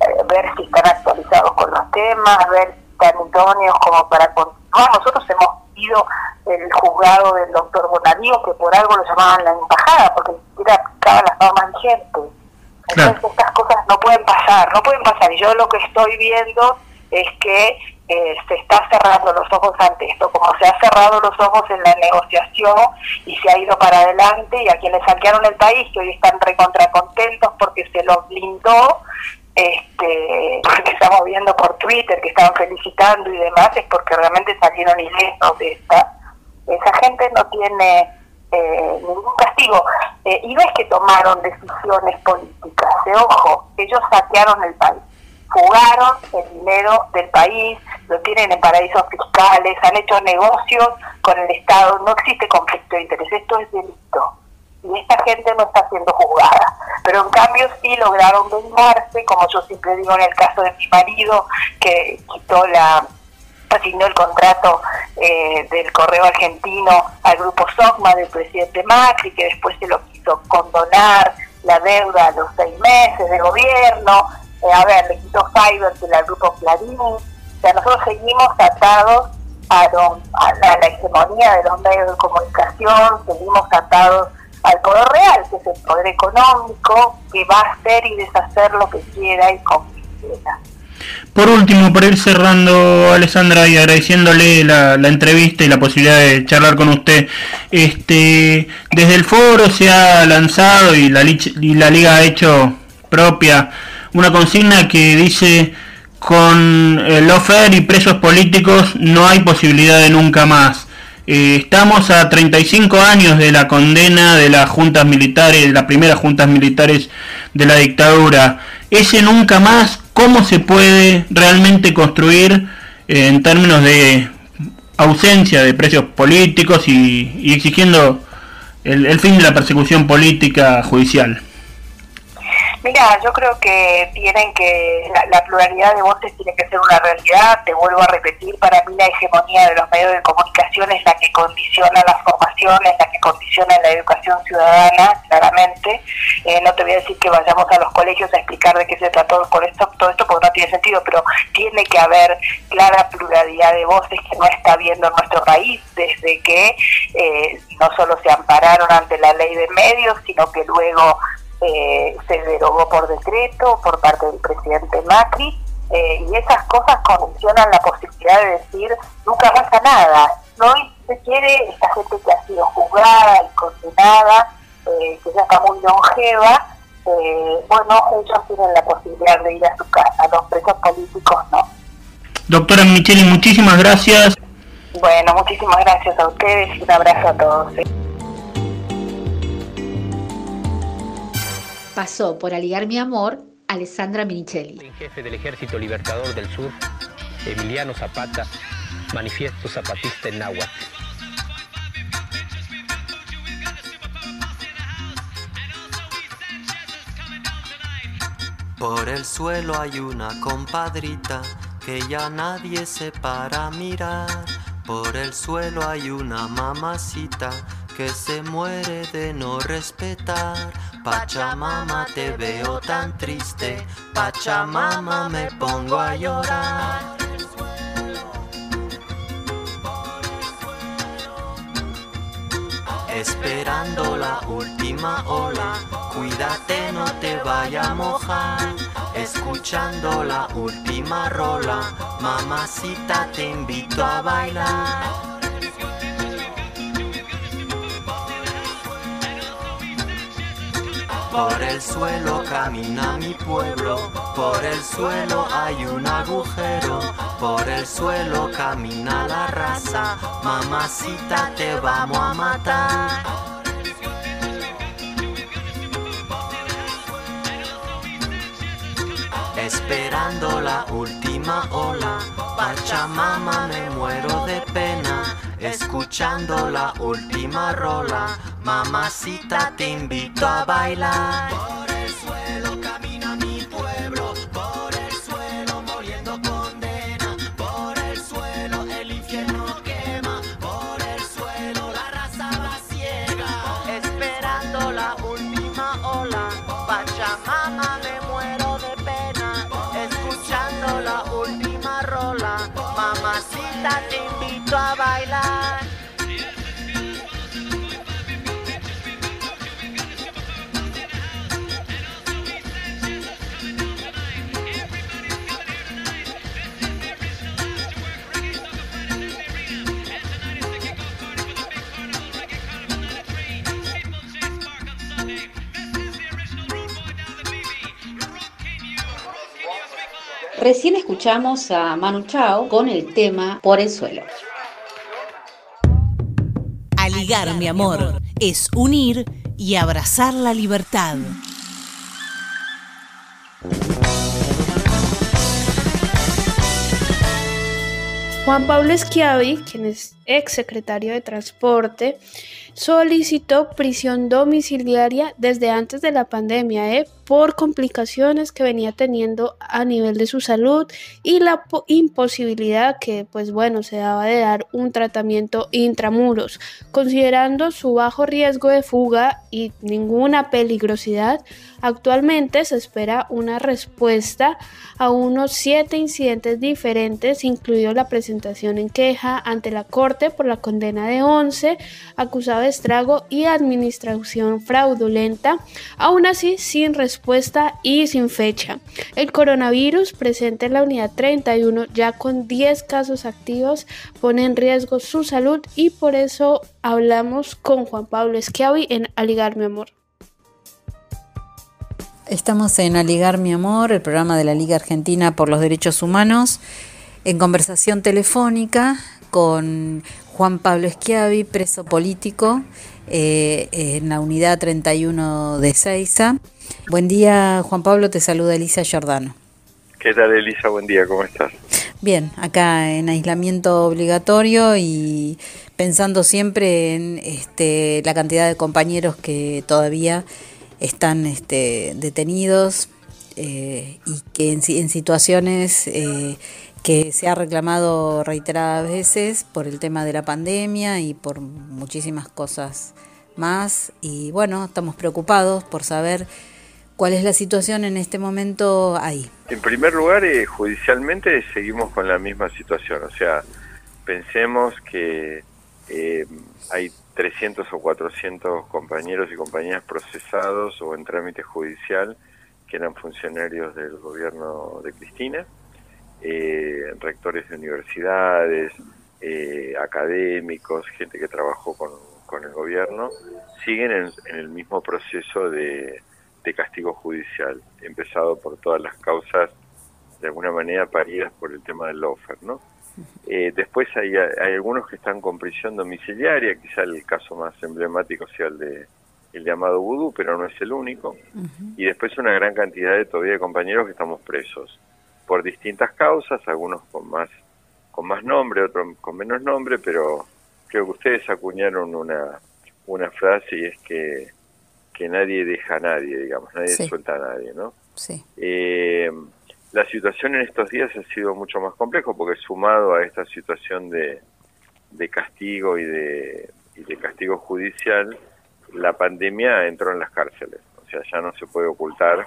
eh, ver si están actualizados con los temas, ver idóneos como para continuar. Nosotros hemos ido el juzgado del doctor Bonadío, que por algo lo llamaban la embajada, porque ni siquiera aplicaban las normas vigentes. Entonces estas cosas no pueden pasar, no pueden pasar. Y yo lo que estoy viendo es que eh, se está cerrando los ojos ante esto, como se ha cerrado los ojos en la negociación y se ha ido para adelante y a quienes saquearon el país, que hoy están recontra contentos porque se los blindó, este, porque estamos viendo por Twitter que estaban felicitando y demás, es porque realmente salieron ilesos de esta. Esa gente no tiene eh, ningún castigo. Eh, y no es que tomaron decisiones políticas, de ojo, ellos saquearon el país, fugaron el dinero del país, lo tienen en paraísos fiscales, han hecho negocios con el Estado, no existe conflicto de interés, esto es delito y esta gente no está siendo juzgada. Pero en cambio sí lograron vengarse, como yo siempre digo en el caso de mi marido, que quitó la asignó el contrato eh, del correo argentino al grupo SOCMA del presidente Macri, que después se lo quiso condonar la deuda a los seis meses de gobierno, eh, a ver, le quitó Fiverr al grupo Clarín, o sea, nosotros seguimos atados a, a, la, la hegemonía de los medios de comunicación, seguimos atados al poder real, que es el poder económico, que va a hacer y deshacer lo que quiera y como quiera. Por último, para ir cerrando, Alessandra, y agradeciéndole la, entrevista y la posibilidad de charlar con usted, este, desde el foro se ha lanzado y la, liga ha hecho propia una consigna que dice con el offer y presos políticos no hay posibilidad de nunca más. Eh, estamos a 35 años de la condena de las juntas militares, de las primeras juntas militares de la dictadura. Ese nunca más, ¿cómo se puede realmente construir eh, en términos de ausencia de precios políticos y, exigiendo el fin de la persecución política judicial? Mira, yo creo que tienen que, la, pluralidad de voces tiene que ser una realidad, te vuelvo a repetir, para mí la hegemonía de los medios de comunicación es la que condiciona la formación, es la que condiciona la educación ciudadana, claramente. Eh, no te voy a decir que vayamos a los colegios a explicar de qué se trató con esto, todo esto porque no tiene sentido, pero tiene que haber clara pluralidad de voces que no está viendo en nuestro país desde que eh, no solo se ampararon ante la ley de medios, sino que luego eh, se derogó por decreto por parte del presidente Macri eh, y esas cosas condicionan la posibilidad de decir nunca pasa nada. No se quiere esta gente que ha sido juzgada y condenada, eh, que ya está muy longeva, bueno, ellos tienen la posibilidad de ir a su casa, los presos políticos no. Doctora Micheli, muchísimas gracias. Bueno, muchísimas gracias a ustedes y un abrazo a todos. Pasó por aligar mi amor Alessandra Minichelli. Jefe del Ejército Libertador del Sur, Emiliano Zapata, manifiesto zapatista en náhuatl. Por el suelo hay una compadrita que ya nadie se para a mirar. Por el suelo hay una mamacita que se muere de no respetar. Pachamama, te veo tan triste. Pachamama, me pongo a llorar. Esperando la última ola, cuídate, no te vaya a mojar. Escuchando la última rola, mamacita, te invito a bailar. Por el suelo camina mi pueblo, por el suelo hay un agujero, por el suelo camina la raza, mamacita te vamos a matar. Esperando la última ola, Pachamama me muero de pena, escuchando la última rola, mamacita te invito a bailar. Por el suelo Recién escuchamos a Manu Chao con el tema Por el suelo. Aligar, mi amor, es unir y abrazar la libertad. Juan Pablo Schiavi, quien es ex secretario de Transporte, solicitó prisión domiciliaria desde antes de la pandemia ¿eh? Por complicaciones que venía teniendo a nivel de su salud y la imposibilidad que pues bueno se daba de dar un tratamiento intramuros. Considerando su bajo riesgo de fuga y ninguna peligrosidad actualmente se espera una respuesta a unos siete incidentes diferentes incluido la presentación en queja ante la corte por la condena de 11 acusado de estrago y administración fraudulenta. Aún así sin respuesta y sin fecha. El coronavirus presente en la unidad 31 ya con 10 casos activos pone en riesgo su salud y por eso hablamos con Juan Pablo Esquiavi en Aligar mi amor. Estamos en Aligar mi amor, el programa de la Liga Argentina por los Derechos Humanos, en conversación telefónica con Juan Pablo Esquiavi, preso político eh, en la unidad 31 de Seiza. Buen día, Juan Pablo, te saluda Elisa Giordano. ¿Qué tal, Elisa? Buen día, ¿cómo estás? Bien, acá en aislamiento obligatorio y pensando siempre en este, la cantidad de compañeros que todavía están este, detenidos eh, y que en, en situaciones eh, que se ha reclamado reiteradas veces por el tema de la pandemia y por muchísimas cosas más. Y bueno, estamos preocupados por saber cuál es la situación en este momento ahí. En primer lugar, eh, judicialmente seguimos con la misma situación. O sea, pensemos que eh, hay 300 o 400 compañeros y compañeras procesados o en trámite judicial que eran funcionarios del gobierno de Cristina eh, rectores de universidades, eh, académicos, gente que trabajó con, el gobierno, siguen en, el mismo proceso de, castigo judicial, empezado por todas las causas de alguna manera paridas por el tema del lofer, ¿no? Eh, después hay, hay, algunos que están con prisión domiciliaria, quizá el caso más emblemático sea el de el llamado vudú, pero no es el único. Y después una gran cantidad de todavía de compañeros que estamos presos por distintas causas, algunos con más con más nombre, otros con menos nombre, pero creo que ustedes acuñaron una, una frase y es que, que nadie deja a nadie, digamos, nadie suelta a nadie, ¿no? Sí. Eh, la situación en estos días ha sido mucho más complejo porque sumado a esta situación de, de castigo y de, y de castigo judicial, la pandemia entró en las cárceles. O sea, ya no se puede ocultar.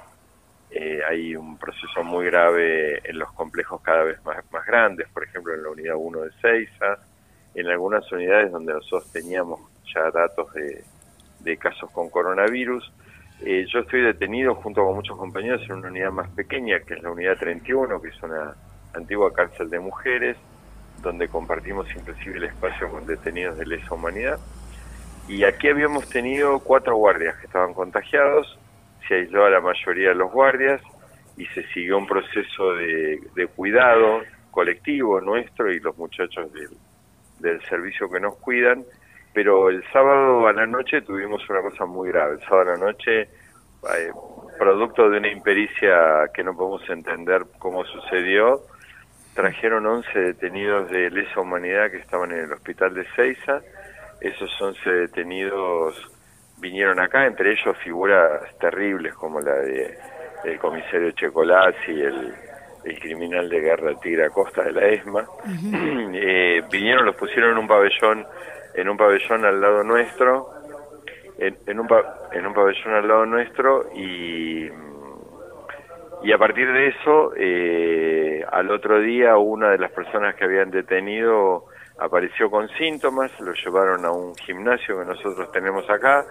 Eh, hay un proceso muy grave en los complejos cada vez más, más grandes, por ejemplo en la unidad 1 de Seiza, en algunas unidades donde nosotros teníamos ya datos de, casos con coronavirus. Eh, yo estoy detenido junto con muchos compañeros en una unidad más pequeña, que es la unidad 31, que es una antigua cárcel de mujeres, donde compartimos inclusive el espacio con detenidos de lesa humanidad. Y aquí habíamos tenido cuatro guardias que estaban contagiados, se aisló a la mayoría de los guardias y se siguió un proceso de, cuidado colectivo nuestro y los muchachos del, del servicio que nos cuidan pero el sábado a la noche tuvimos una cosa muy grave. El sábado a la noche, eh, producto de una impericia que no podemos entender cómo sucedió, trajeron 11 detenidos de lesa humanidad que estaban en el hospital de Ceiza. Esos 11 detenidos vinieron acá, entre ellos figuras terribles como la de el comisario Checolazzi, el, el criminal de guerra Tigre Acosta de la ESMA. eh, vinieron, los pusieron en un pabellón en un pabellón al lado nuestro, en, un, en un pabellón al lado nuestro y, y a partir de eso, eh, al otro día una de las personas que habían detenido apareció con síntomas, lo llevaron a un gimnasio que nosotros tenemos acá,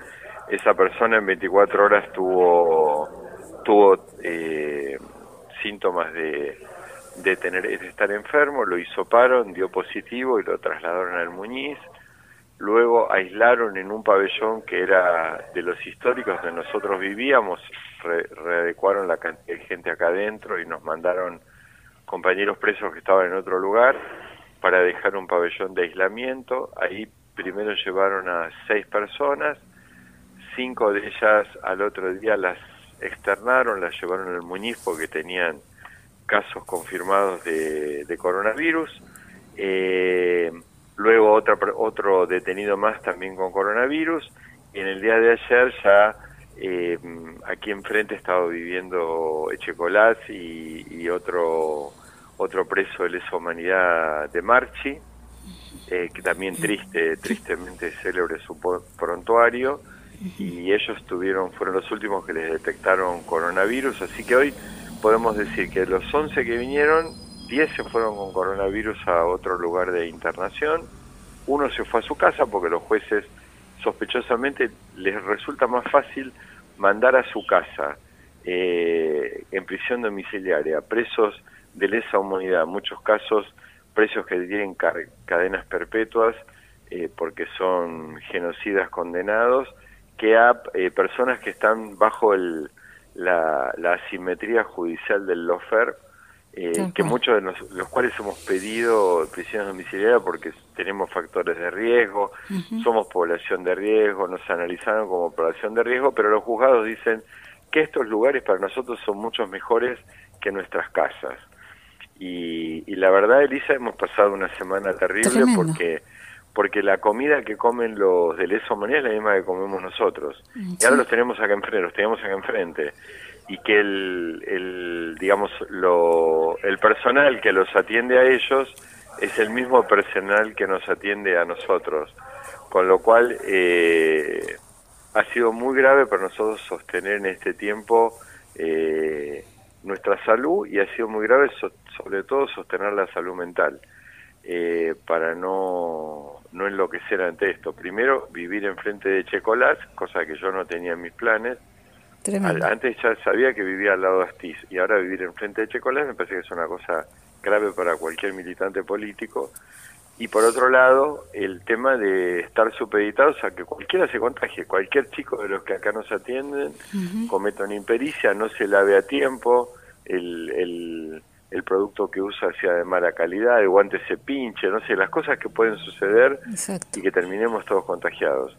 esa persona en 24 horas tuvo, tuvo eh, síntomas de, de, tener, de estar enfermo, lo hizo paro, dio positivo y lo trasladaron al Muñiz, luego aislaron en un pabellón que era de los históricos donde nosotros vivíamos, readecuaron la cantidad de gente acá adentro y nos mandaron compañeros presos que estaban en otro lugar para dejar un pabellón de aislamiento. Ahí primero llevaron a seis personas, cinco de ellas al otro día las externaron, las llevaron al Muñiz porque tenían casos confirmados de, coronavirus. Eh, luego otra, otro detenido más también con coronavirus, y en el día de ayer ya eh, aquí enfrente estaba viviendo Echecolás y, otro, otro preso de lesa humanidad de Marchi, eh, que también triste, tristemente célebre su prontuario, y ellos tuvieron, fueron los últimos que les detectaron coronavirus, así que hoy podemos decir que los 11 que vinieron 10 se fueron con coronavirus a otro lugar de internación, uno se fue a su casa porque los jueces sospechosamente les resulta más fácil mandar a su casa eh, en prisión domiciliaria presos de lesa humanidad, en muchos casos presos que tienen cadenas perpetuas eh, porque son genocidas condenados, que a eh, personas que están bajo el, la, la asimetría judicial del lofer eh, que muchos de los, cuales hemos pedido prisión domiciliaria porque tenemos factores de riesgo, somos población de riesgo, nos analizaron como población de riesgo, pero los juzgados dicen que estos lugares para nosotros son muchos mejores que nuestras casas. Y, la verdad, Elisa, hemos pasado una semana terrible porque porque la comida que comen los de lesa humanidad es la misma que comemos nosotros. Y ahora los tenemos acá enfrente, los tenemos acá enfrente. Y que el, el digamos lo, el personal que los atiende a ellos es el mismo personal que nos atiende a nosotros. Con lo cual eh, ha sido muy grave para nosotros sostener en este tiempo eh, nuestra salud y ha sido muy grave sobre todo sostener la salud mental eh, para no no enloquecer ante esto primero vivir enfrente de Checolás cosa que yo no tenía en mis planes antes ya sabía que vivía al lado de Astiz y ahora vivir enfrente de Checolás me parece que es una cosa grave para cualquier militante político. Y por otro lado, el tema de estar supeditados a que cualquiera se contagie, cualquier chico de los que acá nos atienden cometa una impericia, no se lave a tiempo, el, el, el producto que usa sea de mala calidad, el guante se pinche, no sé, las cosas que pueden suceder y que terminemos todos contagiados.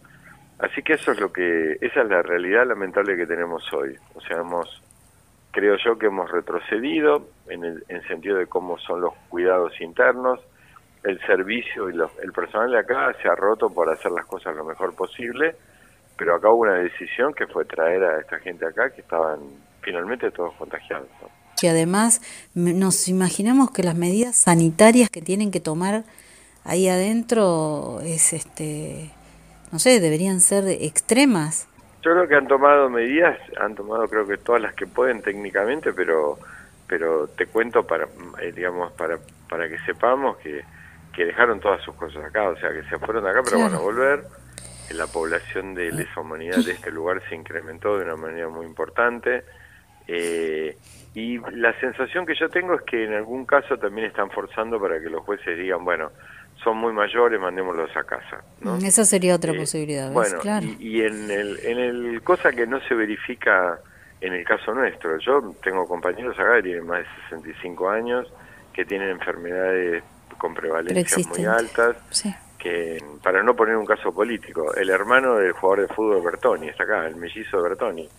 Así que eso es lo que, esa es la realidad lamentable que tenemos hoy. O sea, hemos, creo yo que hemos retrocedido en el en sentido de cómo son los cuidados internos, el servicio y el personal de acá se ha roto por hacer las cosas lo mejor posible, pero acá hubo una decisión que fue traer a esta gente acá que estaban finalmente todos contagiados. que además nos imaginamos que las medidas sanitarias que tienen que tomar ahí adentro es este no sé, deberían ser extremas. Yo creo que han tomado medidas, han tomado creo que todas las que pueden técnicamente, pero pero te cuento para eh, digamos para para que sepamos que, que dejaron todas sus cosas acá, o sea, que se fueron de acá, pero van a volver. La población de lesa humanidad de este lugar se incrementó de una manera muy importante. Eh, y la sensación que yo tengo es que en algún caso también están forzando para que los jueces digan, bueno, son muy mayores, mandémoslos a casa. ¿no? Mm, esa sería otra posibilidad. Bueno, y, en, el, en el cosa que no se verifica en el caso nuestro, yo tengo compañeros acá que tienen más de 65 años, que tienen enfermedades con prevalencias muy altas, que para no poner un caso político, el hermano del jugador de fútbol Bertoni está acá, el mellizo Bertoni,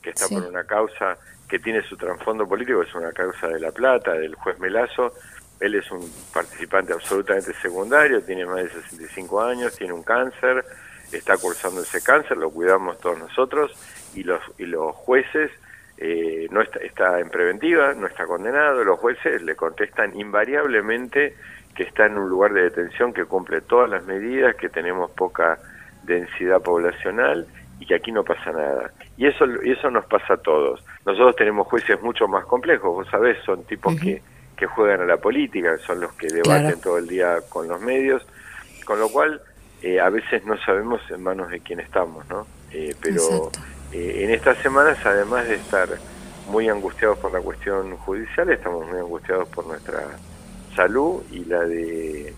que está por una causa que tiene su trasfondo político, es una causa de La Plata, del juez Melazo, él es un participante absolutamente secundario, tiene más de 65 años, tiene un cáncer, está cursando ese cáncer, lo cuidamos todos nosotros y los, y los jueces eh, no está, está en preventiva, no está condenado, los jueces le contestan invariablemente que está en un lugar de detención que cumple todas las medidas, que tenemos poca densidad poblacional y que aquí no pasa nada. Y eso, y eso nos pasa a todos. Nosotros tenemos jueces mucho más complejos, vos sabés, son tipos que que juegan a la política, son los que debaten todo el día con los medios, con lo cual eh, a veces no sabemos en manos de quién estamos, ¿no? Eh, pero eh, en estas semanas, además de estar muy angustiados por la cuestión judicial, estamos muy angustiados por nuestra salud y la de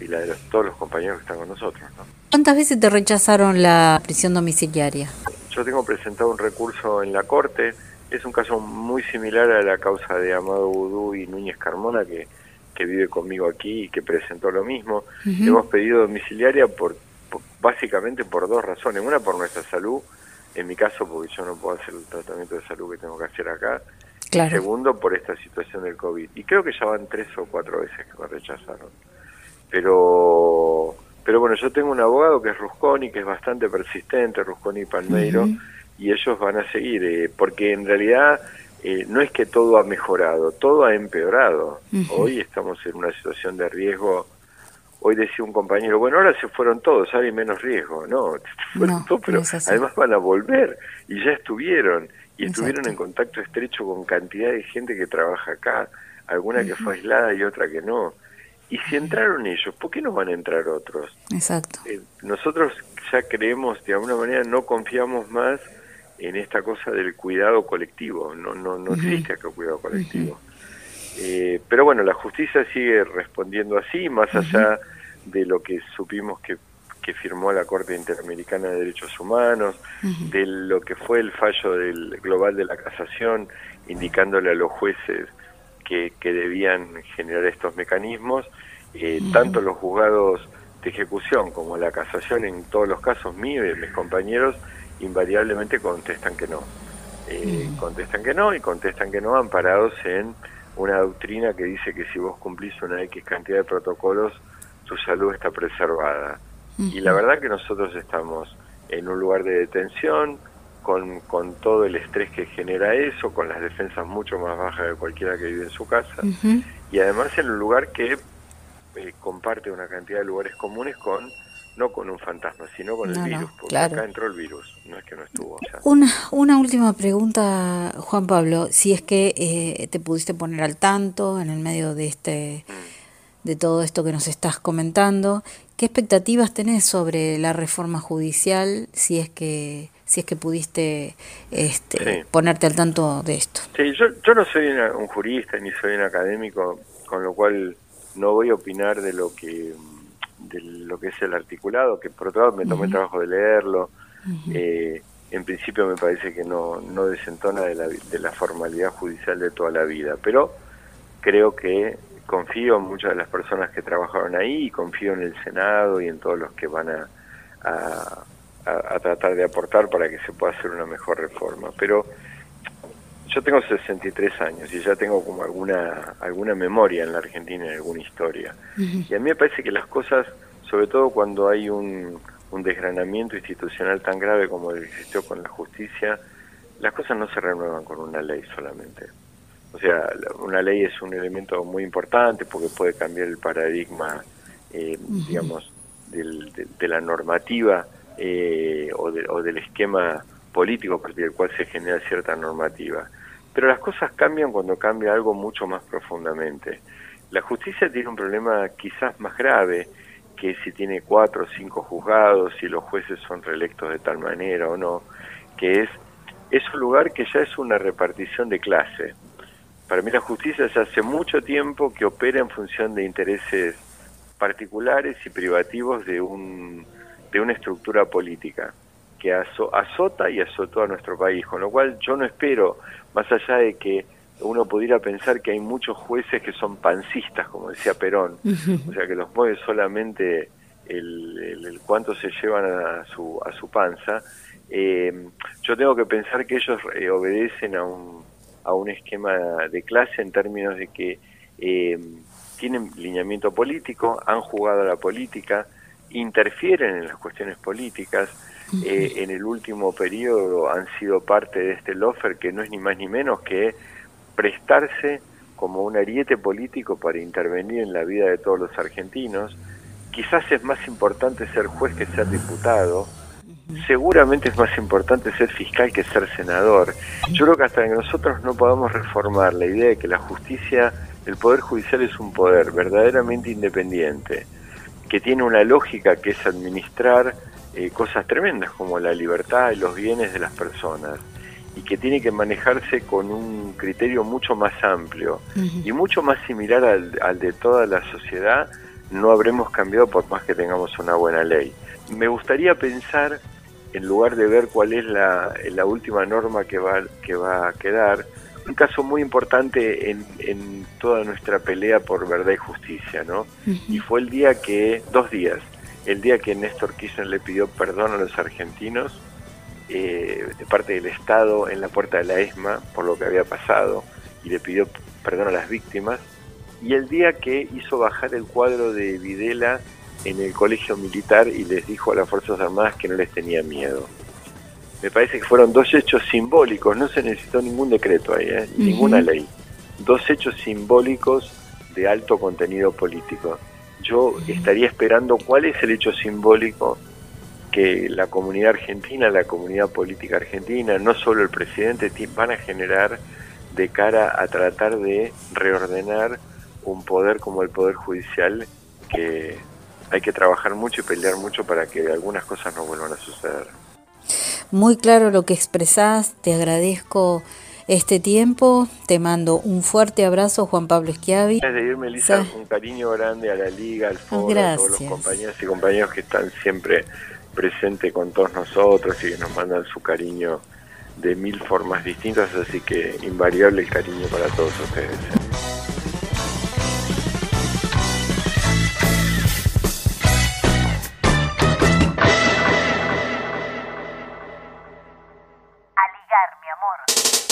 y la de todos los compañeros que están con nosotros. ¿no? ¿Cuántas veces te rechazaron la prisión domiciliaria? Yo tengo presentado un recurso en la Corte, es un caso muy similar a la causa de Amado Vudú y Núñez Carmona, que, que vive conmigo aquí y que presentó lo mismo. Hemos pedido domiciliaria por, básicamente por dos razones. Una, por nuestra salud, en mi caso, porque yo no puedo hacer el tratamiento de salud que tengo que hacer acá. Y segundo, por esta situación del COVID. Y creo que ya van tres o cuatro veces que me rechazaron. Pero, pero bueno, yo tengo un abogado que es Rusconi, que es bastante persistente, Rusconi Palmeiro y ellos van a seguir, eh, porque en realidad eh, no es que todo ha mejorado, todo ha empeorado. Hoy estamos en una situación de riesgo. Hoy decía un compañero, bueno, ahora se fueron todos, hay menos riesgo. No, fueron todos, pero además van a volver y ya estuvieron. Y estuvieron en contacto estrecho con cantidad de gente que trabaja acá, alguna que fue aislada y otra que no. Y si entraron ellos, ¿por qué no van a entrar otros? Exacto. Eh, nosotros ya creemos, de alguna manera, no confiamos más en esta cosa del cuidado colectivo, no, no, no existe acá cuidado colectivo. eh, pero bueno, la justicia sigue respondiendo así, más allá de lo que supimos que, que firmó la Corte Interamericana de Derechos Humanos, de lo que fue el fallo del global de la casación, indicándole a los jueces que, que debían generar estos mecanismos, eh, tanto los juzgados de ejecución como la casación en todos los casos míos y de mis compañeros invariablemente contestan que no. Eh. Contestan que no y contestan que no amparados en una doctrina que dice que si vos cumplís una X cantidad de protocolos, tu salud está preservada. Y la verdad que nosotros estamos en un lugar de detención, con, con todo el estrés que genera eso, con las defensas mucho más bajas de cualquiera que vive en su casa, y además en un lugar que eh, comparte una cantidad de lugares comunes con no con un fantasma, sino con el virus, porque acá entró el virus, no es que no estuvo. una, una última pregunta, Juan Pablo, si es que eh, te pudiste poner al tanto en el medio de este de todo esto que nos estás comentando, ¿qué expectativas tenés sobre la reforma judicial si es que si es que pudiste este, ponerte al tanto de esto? Sí, yo, yo no soy un jurista ni soy un académico, con lo cual no voy a opinar de lo que de lo que es el articulado, que por otro lado me tomé el trabajo de leerlo. eh, en principio me parece que no, no desentona de la, de la formalidad judicial de toda la vida, pero creo que confío en muchas de las personas que trabajaron ahí y confío en el Senado y en todos los que van a, a, a tratar de aportar para que se pueda hacer una mejor reforma. Pero yo tengo 63 años y ya tengo como alguna alguna memoria en la Argentina, alguna historia. Y a mí me parece que las cosas, sobre todo cuando hay un, un desgranamiento institucional tan grave como el que existió con la justicia, las cosas no se renuevan con una ley solamente. O sea, una ley es un elemento muy importante porque puede cambiar el paradigma, eh, digamos, de, la normativa eh, o, o, del esquema político a partir del cual se genera cierta normativa. Pero las cosas cambian cuando cambia algo mucho más profundamente. La justicia tiene un problema quizás más grave que si tiene cuatro o cinco juzgados, si los jueces son reelectos de tal manera o no, que es, es un lugar que ya es una repartición de clase. Para mí la justicia ya hace mucho tiempo que opera en función de intereses particulares y privativos de, un, de una estructura política que azota y azotó a nuestro país, con lo cual yo no espero, más allá de que uno pudiera pensar que hay muchos jueces que son pancistas, como decía Perón, o sea que los mueve solamente el, el, cuánto se llevan a su, a su panza, eh, yo tengo que pensar que ellos eh, obedecen a un, a un esquema de clase en términos de que eh, tienen lineamiento político, han jugado a la política, interfieren en las cuestiones políticas, en el último periodo han sido parte de este lofer que no es ni más ni menos que prestarse como un ariete político para intervenir en la vida de todos los argentinos. Quizás es más importante ser juez que ser diputado, seguramente es más importante ser fiscal que ser senador. Yo creo que hasta que nosotros no podamos reformar la idea de que la justicia, el poder judicial es un poder verdaderamente independiente, que tiene una lógica que es administrar eh, cosas tremendas como la libertad y los bienes de las personas y que tiene que manejarse con un criterio mucho más amplio y mucho más similar al, al de toda la sociedad, no habremos cambiado por más que tengamos una buena ley. Me gustaría pensar en lugar de ver cuál es la, la última norma que va, que va a quedar, un caso muy importante en, en toda nuestra pelea por verdad y justicia, ¿no? Y fue el día que, dos días, el día que Néstor Kirchner le pidió perdón a los argentinos eh, de parte del Estado en la puerta de la ESMA por lo que había pasado y le pidió perdón a las víctimas, y el día que hizo bajar el cuadro de Videla en el colegio militar y les dijo a las Fuerzas Armadas que no les tenía miedo. Me parece que fueron dos hechos simbólicos, no se necesitó ningún decreto ahí, ¿eh? ninguna ley. Dos hechos simbólicos de alto contenido político. Yo estaría esperando cuál es el hecho simbólico que la comunidad argentina, la comunidad política argentina, no solo el presidente, van a generar de cara a tratar de reordenar un poder como el Poder Judicial que hay que trabajar mucho y pelear mucho para que algunas cosas no vuelvan a suceder. Muy claro lo que expresás, te agradezco este tiempo, te mando un fuerte abrazo Juan Pablo. Antes de irme, Elisa, un cariño grande a la Liga, al foro, a todos los compañeros y compañeros que están siempre presentes con todos nosotros y que nos mandan su cariño de mil formas distintas, así que invariable el cariño para todos ustedes. mi amor.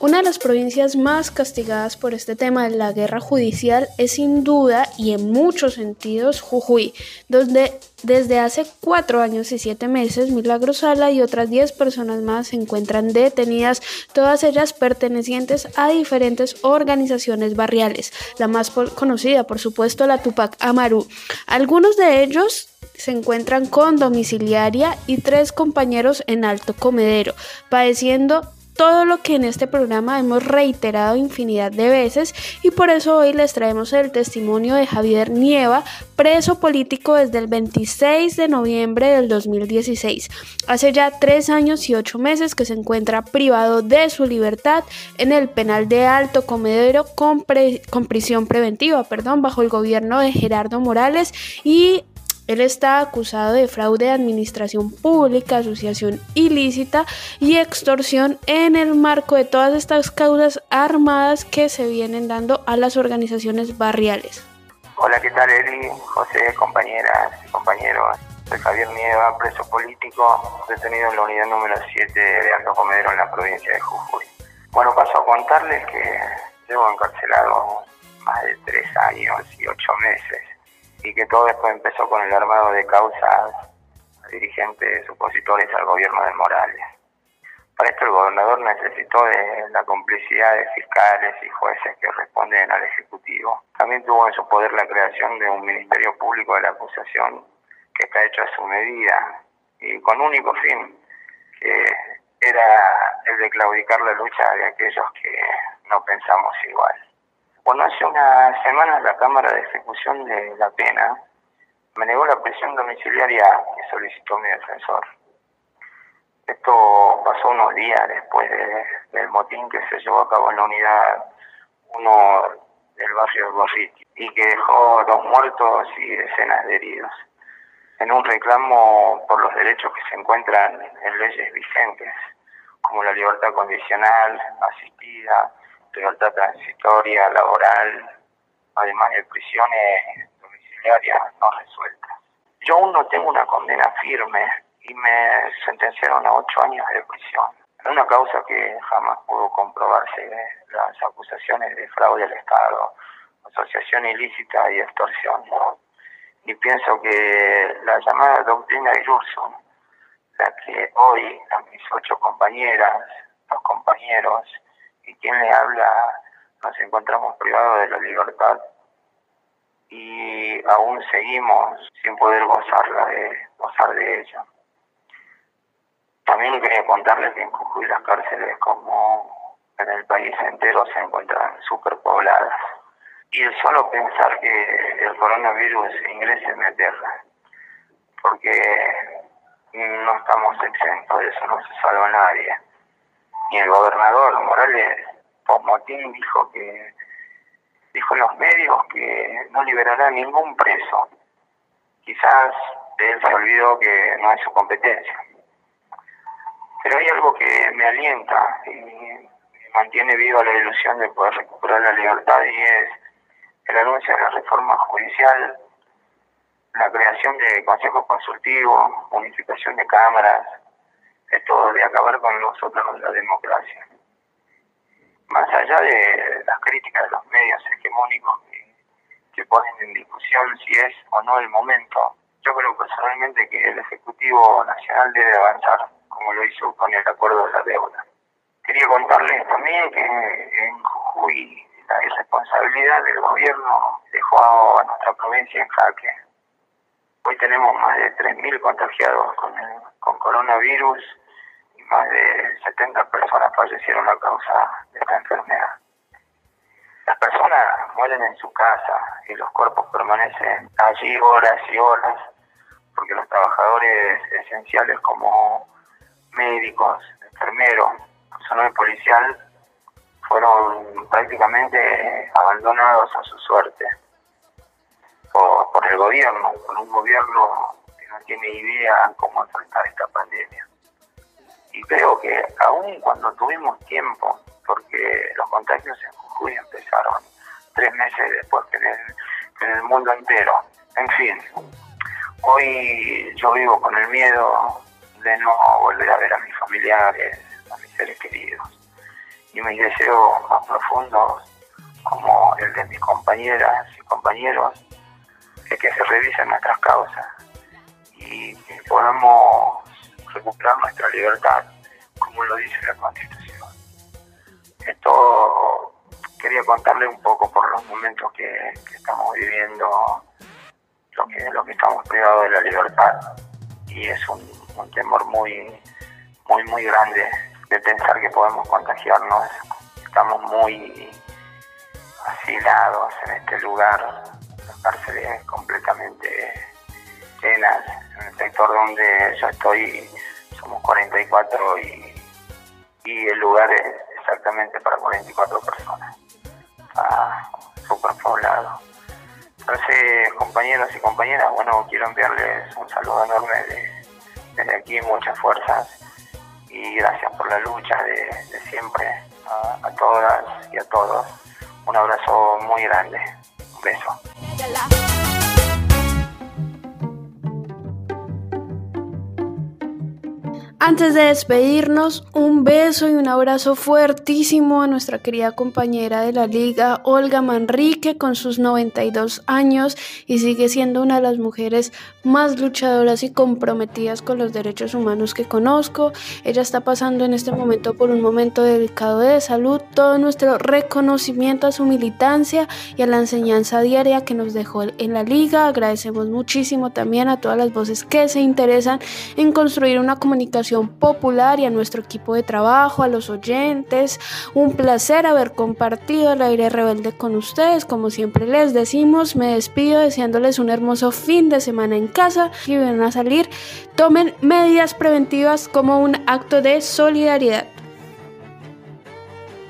Una de las provincias más castigadas por este tema de la guerra judicial es sin duda y en muchos sentidos Jujuy, donde desde hace cuatro años y siete meses Milagro Sala y otras diez personas más se encuentran detenidas, todas ellas pertenecientes a diferentes organizaciones barriales, la más conocida por supuesto la Tupac Amaru. Algunos de ellos se encuentran con domiciliaria y tres compañeros en alto comedero, padeciendo todo lo que en este programa hemos reiterado infinidad de veces y por eso hoy les traemos el testimonio de Javier Nieva, preso político desde el 26 de noviembre del 2016. Hace ya tres años y ocho meses que se encuentra privado de su libertad en el penal de Alto Comedero con, con prisión preventiva, perdón, bajo el gobierno de Gerardo Morales y él está acusado de fraude de administración pública, asociación ilícita y extorsión en el marco de todas estas causas armadas que se vienen dando a las organizaciones barriales. Hola, ¿qué tal, Eli? José, compañeras y compañeros. Soy Javier Nieva, preso político, detenido en la unidad número 7 de Alto Comedero en la provincia de Jujuy. Bueno, paso a contarles que llevo encarcelado más de tres años y ocho meses y que todo esto empezó con el armado de causas dirigentes opositores al gobierno de Morales. Para esto el gobernador necesitó de la complicidad de fiscales y jueces que responden al Ejecutivo. También tuvo en su poder la creación de un Ministerio Público de la Acusación que está hecho a su medida y con único fin, que era el de claudicar la lucha de aquellos que no pensamos igual. Bueno, hace unas semanas la Cámara de Ejecución de la Pena me negó la prisión domiciliaria que solicitó mi defensor. Esto pasó unos días después del motín que se llevó a cabo en la unidad 1 del barrio de Gorriti y que dejó dos muertos y decenas de heridos en un reclamo por los derechos que se encuentran en leyes vigentes, como la libertad condicional, asistida, libertad transitoria, laboral, además de prisiones domiciliarias no resueltas. Yo aún no tengo una condena firme y me sentenciaron a ocho años de prisión. En una causa que jamás pudo comprobarse las acusaciones de fraude al Estado, asociación ilícita y extorsión y pienso que la llamada doctrina de Jurson, la que hoy a mis ocho compañeras, los compañeros y quien le habla nos encontramos privados de la libertad y aún seguimos sin poder gozarla de gozar de ella. También quería contarles que en Jujuy las cárceles como en el país entero se encuentran superpobladas y el solo pensar que el coronavirus ingrese en la tierra, porque no estamos exentos, de eso no se salva nadie. Y el gobernador Morales, por motín, dijo que dijo en los medios que no liberará ningún preso. Quizás él se olvidó que no es su competencia. Pero hay algo que me alienta y mantiene viva la ilusión de poder recuperar la libertad y es el anuncio de la reforma judicial, la creación de consejos consultivos, unificación de cámaras, esto de acabar con nosotros de la democracia. Más allá de las críticas de los medios hegemónicos que, que ponen en discusión si es o no el momento, yo creo personalmente que el Ejecutivo Nacional debe avanzar, como lo hizo con el acuerdo de la deuda. Quería contarles también que en Jujuy la irresponsabilidad del gobierno dejó a nuestra provincia en jaque. Hoy tenemos más de 3.000 contagiados con, con coronavirus y más de 70 personas fallecieron a causa de esta enfermedad. Las personas mueren en su casa y los cuerpos permanecen allí horas y horas porque los trabajadores esenciales como médicos, enfermeros, personal policial fueron prácticamente abandonados a su suerte por, por el gobierno, por un gobierno que no tiene idea cómo enfrentar esta pandemia. Y creo que aún cuando tuvimos tiempo, porque los contagios en Jujuy empezaron tres meses después que en el mundo entero. En fin, hoy yo vivo con el miedo de no volver a ver a mis familiares, a mis seres queridos y mis deseos más profundos, como el de mis compañeras y compañeros, es que se revisen nuestras causas y que podamos recuperar nuestra libertad, como lo dice la Constitución. Esto quería contarle un poco por los momentos que, estamos viviendo, lo que, lo que estamos privados de la libertad, y es un, un temor muy, muy, muy grande de pensar que podemos contagiarnos. Estamos muy asilados en este lugar, cárceles completamente llenas. En el sector donde yo estoy somos 44 y, el lugar es exactamente para 44 personas. Está súper poblado. Entonces, compañeros y compañeras, bueno, quiero enviarles un saludo enorme desde aquí, muchas fuerzas y gracias por la lucha de, siempre a, todas y a todos. Un abrazo muy grande. Un. Antes de despedirnos, un beso y un abrazo fuertísimo a nuestra querida compañera de la liga, Olga Manrique, con sus 92 años y sigue siendo una de las mujeres más luchadoras y comprometidas con los derechos humanos que conozco. Ella está pasando en este momento por un momento delicado de salud. Todo nuestro reconocimiento a su militancia y a la enseñanza diaria que nos dejó en la liga. Agradecemos muchísimo también a todas las voces que se interesan en construir una comunicación popular y a nuestro equipo de trabajo, a los oyentes. Un placer haber compartido el aire rebelde con ustedes. Como siempre les decimos, me despido deseándoles un hermoso fin de semana en casa. Si van a salir, tomen medidas preventivas como un acto de solidaridad.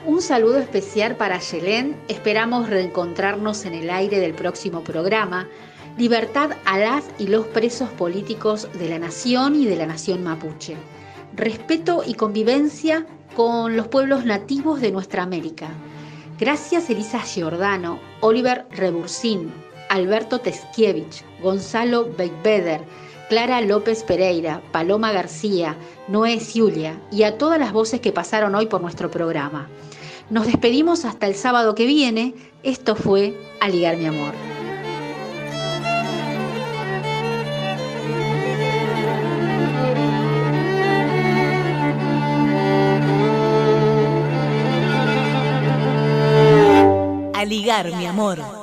Un saludo especial para Yelén. Esperamos reencontrarnos en el aire del próximo programa. Libertad a las y los presos políticos de la nación y de la nación mapuche. Respeto y convivencia con los pueblos nativos de nuestra América. Gracias Elisa Giordano, Oliver Rebursín, Alberto Teskiewicz, Gonzalo Beckbeder, Clara López Pereira, Paloma García, Noé Ciulia y a todas las voces que pasaron hoy por nuestro programa. Nos despedimos hasta el sábado que viene. Esto fue Aligar mi amor. Aligar mi amor.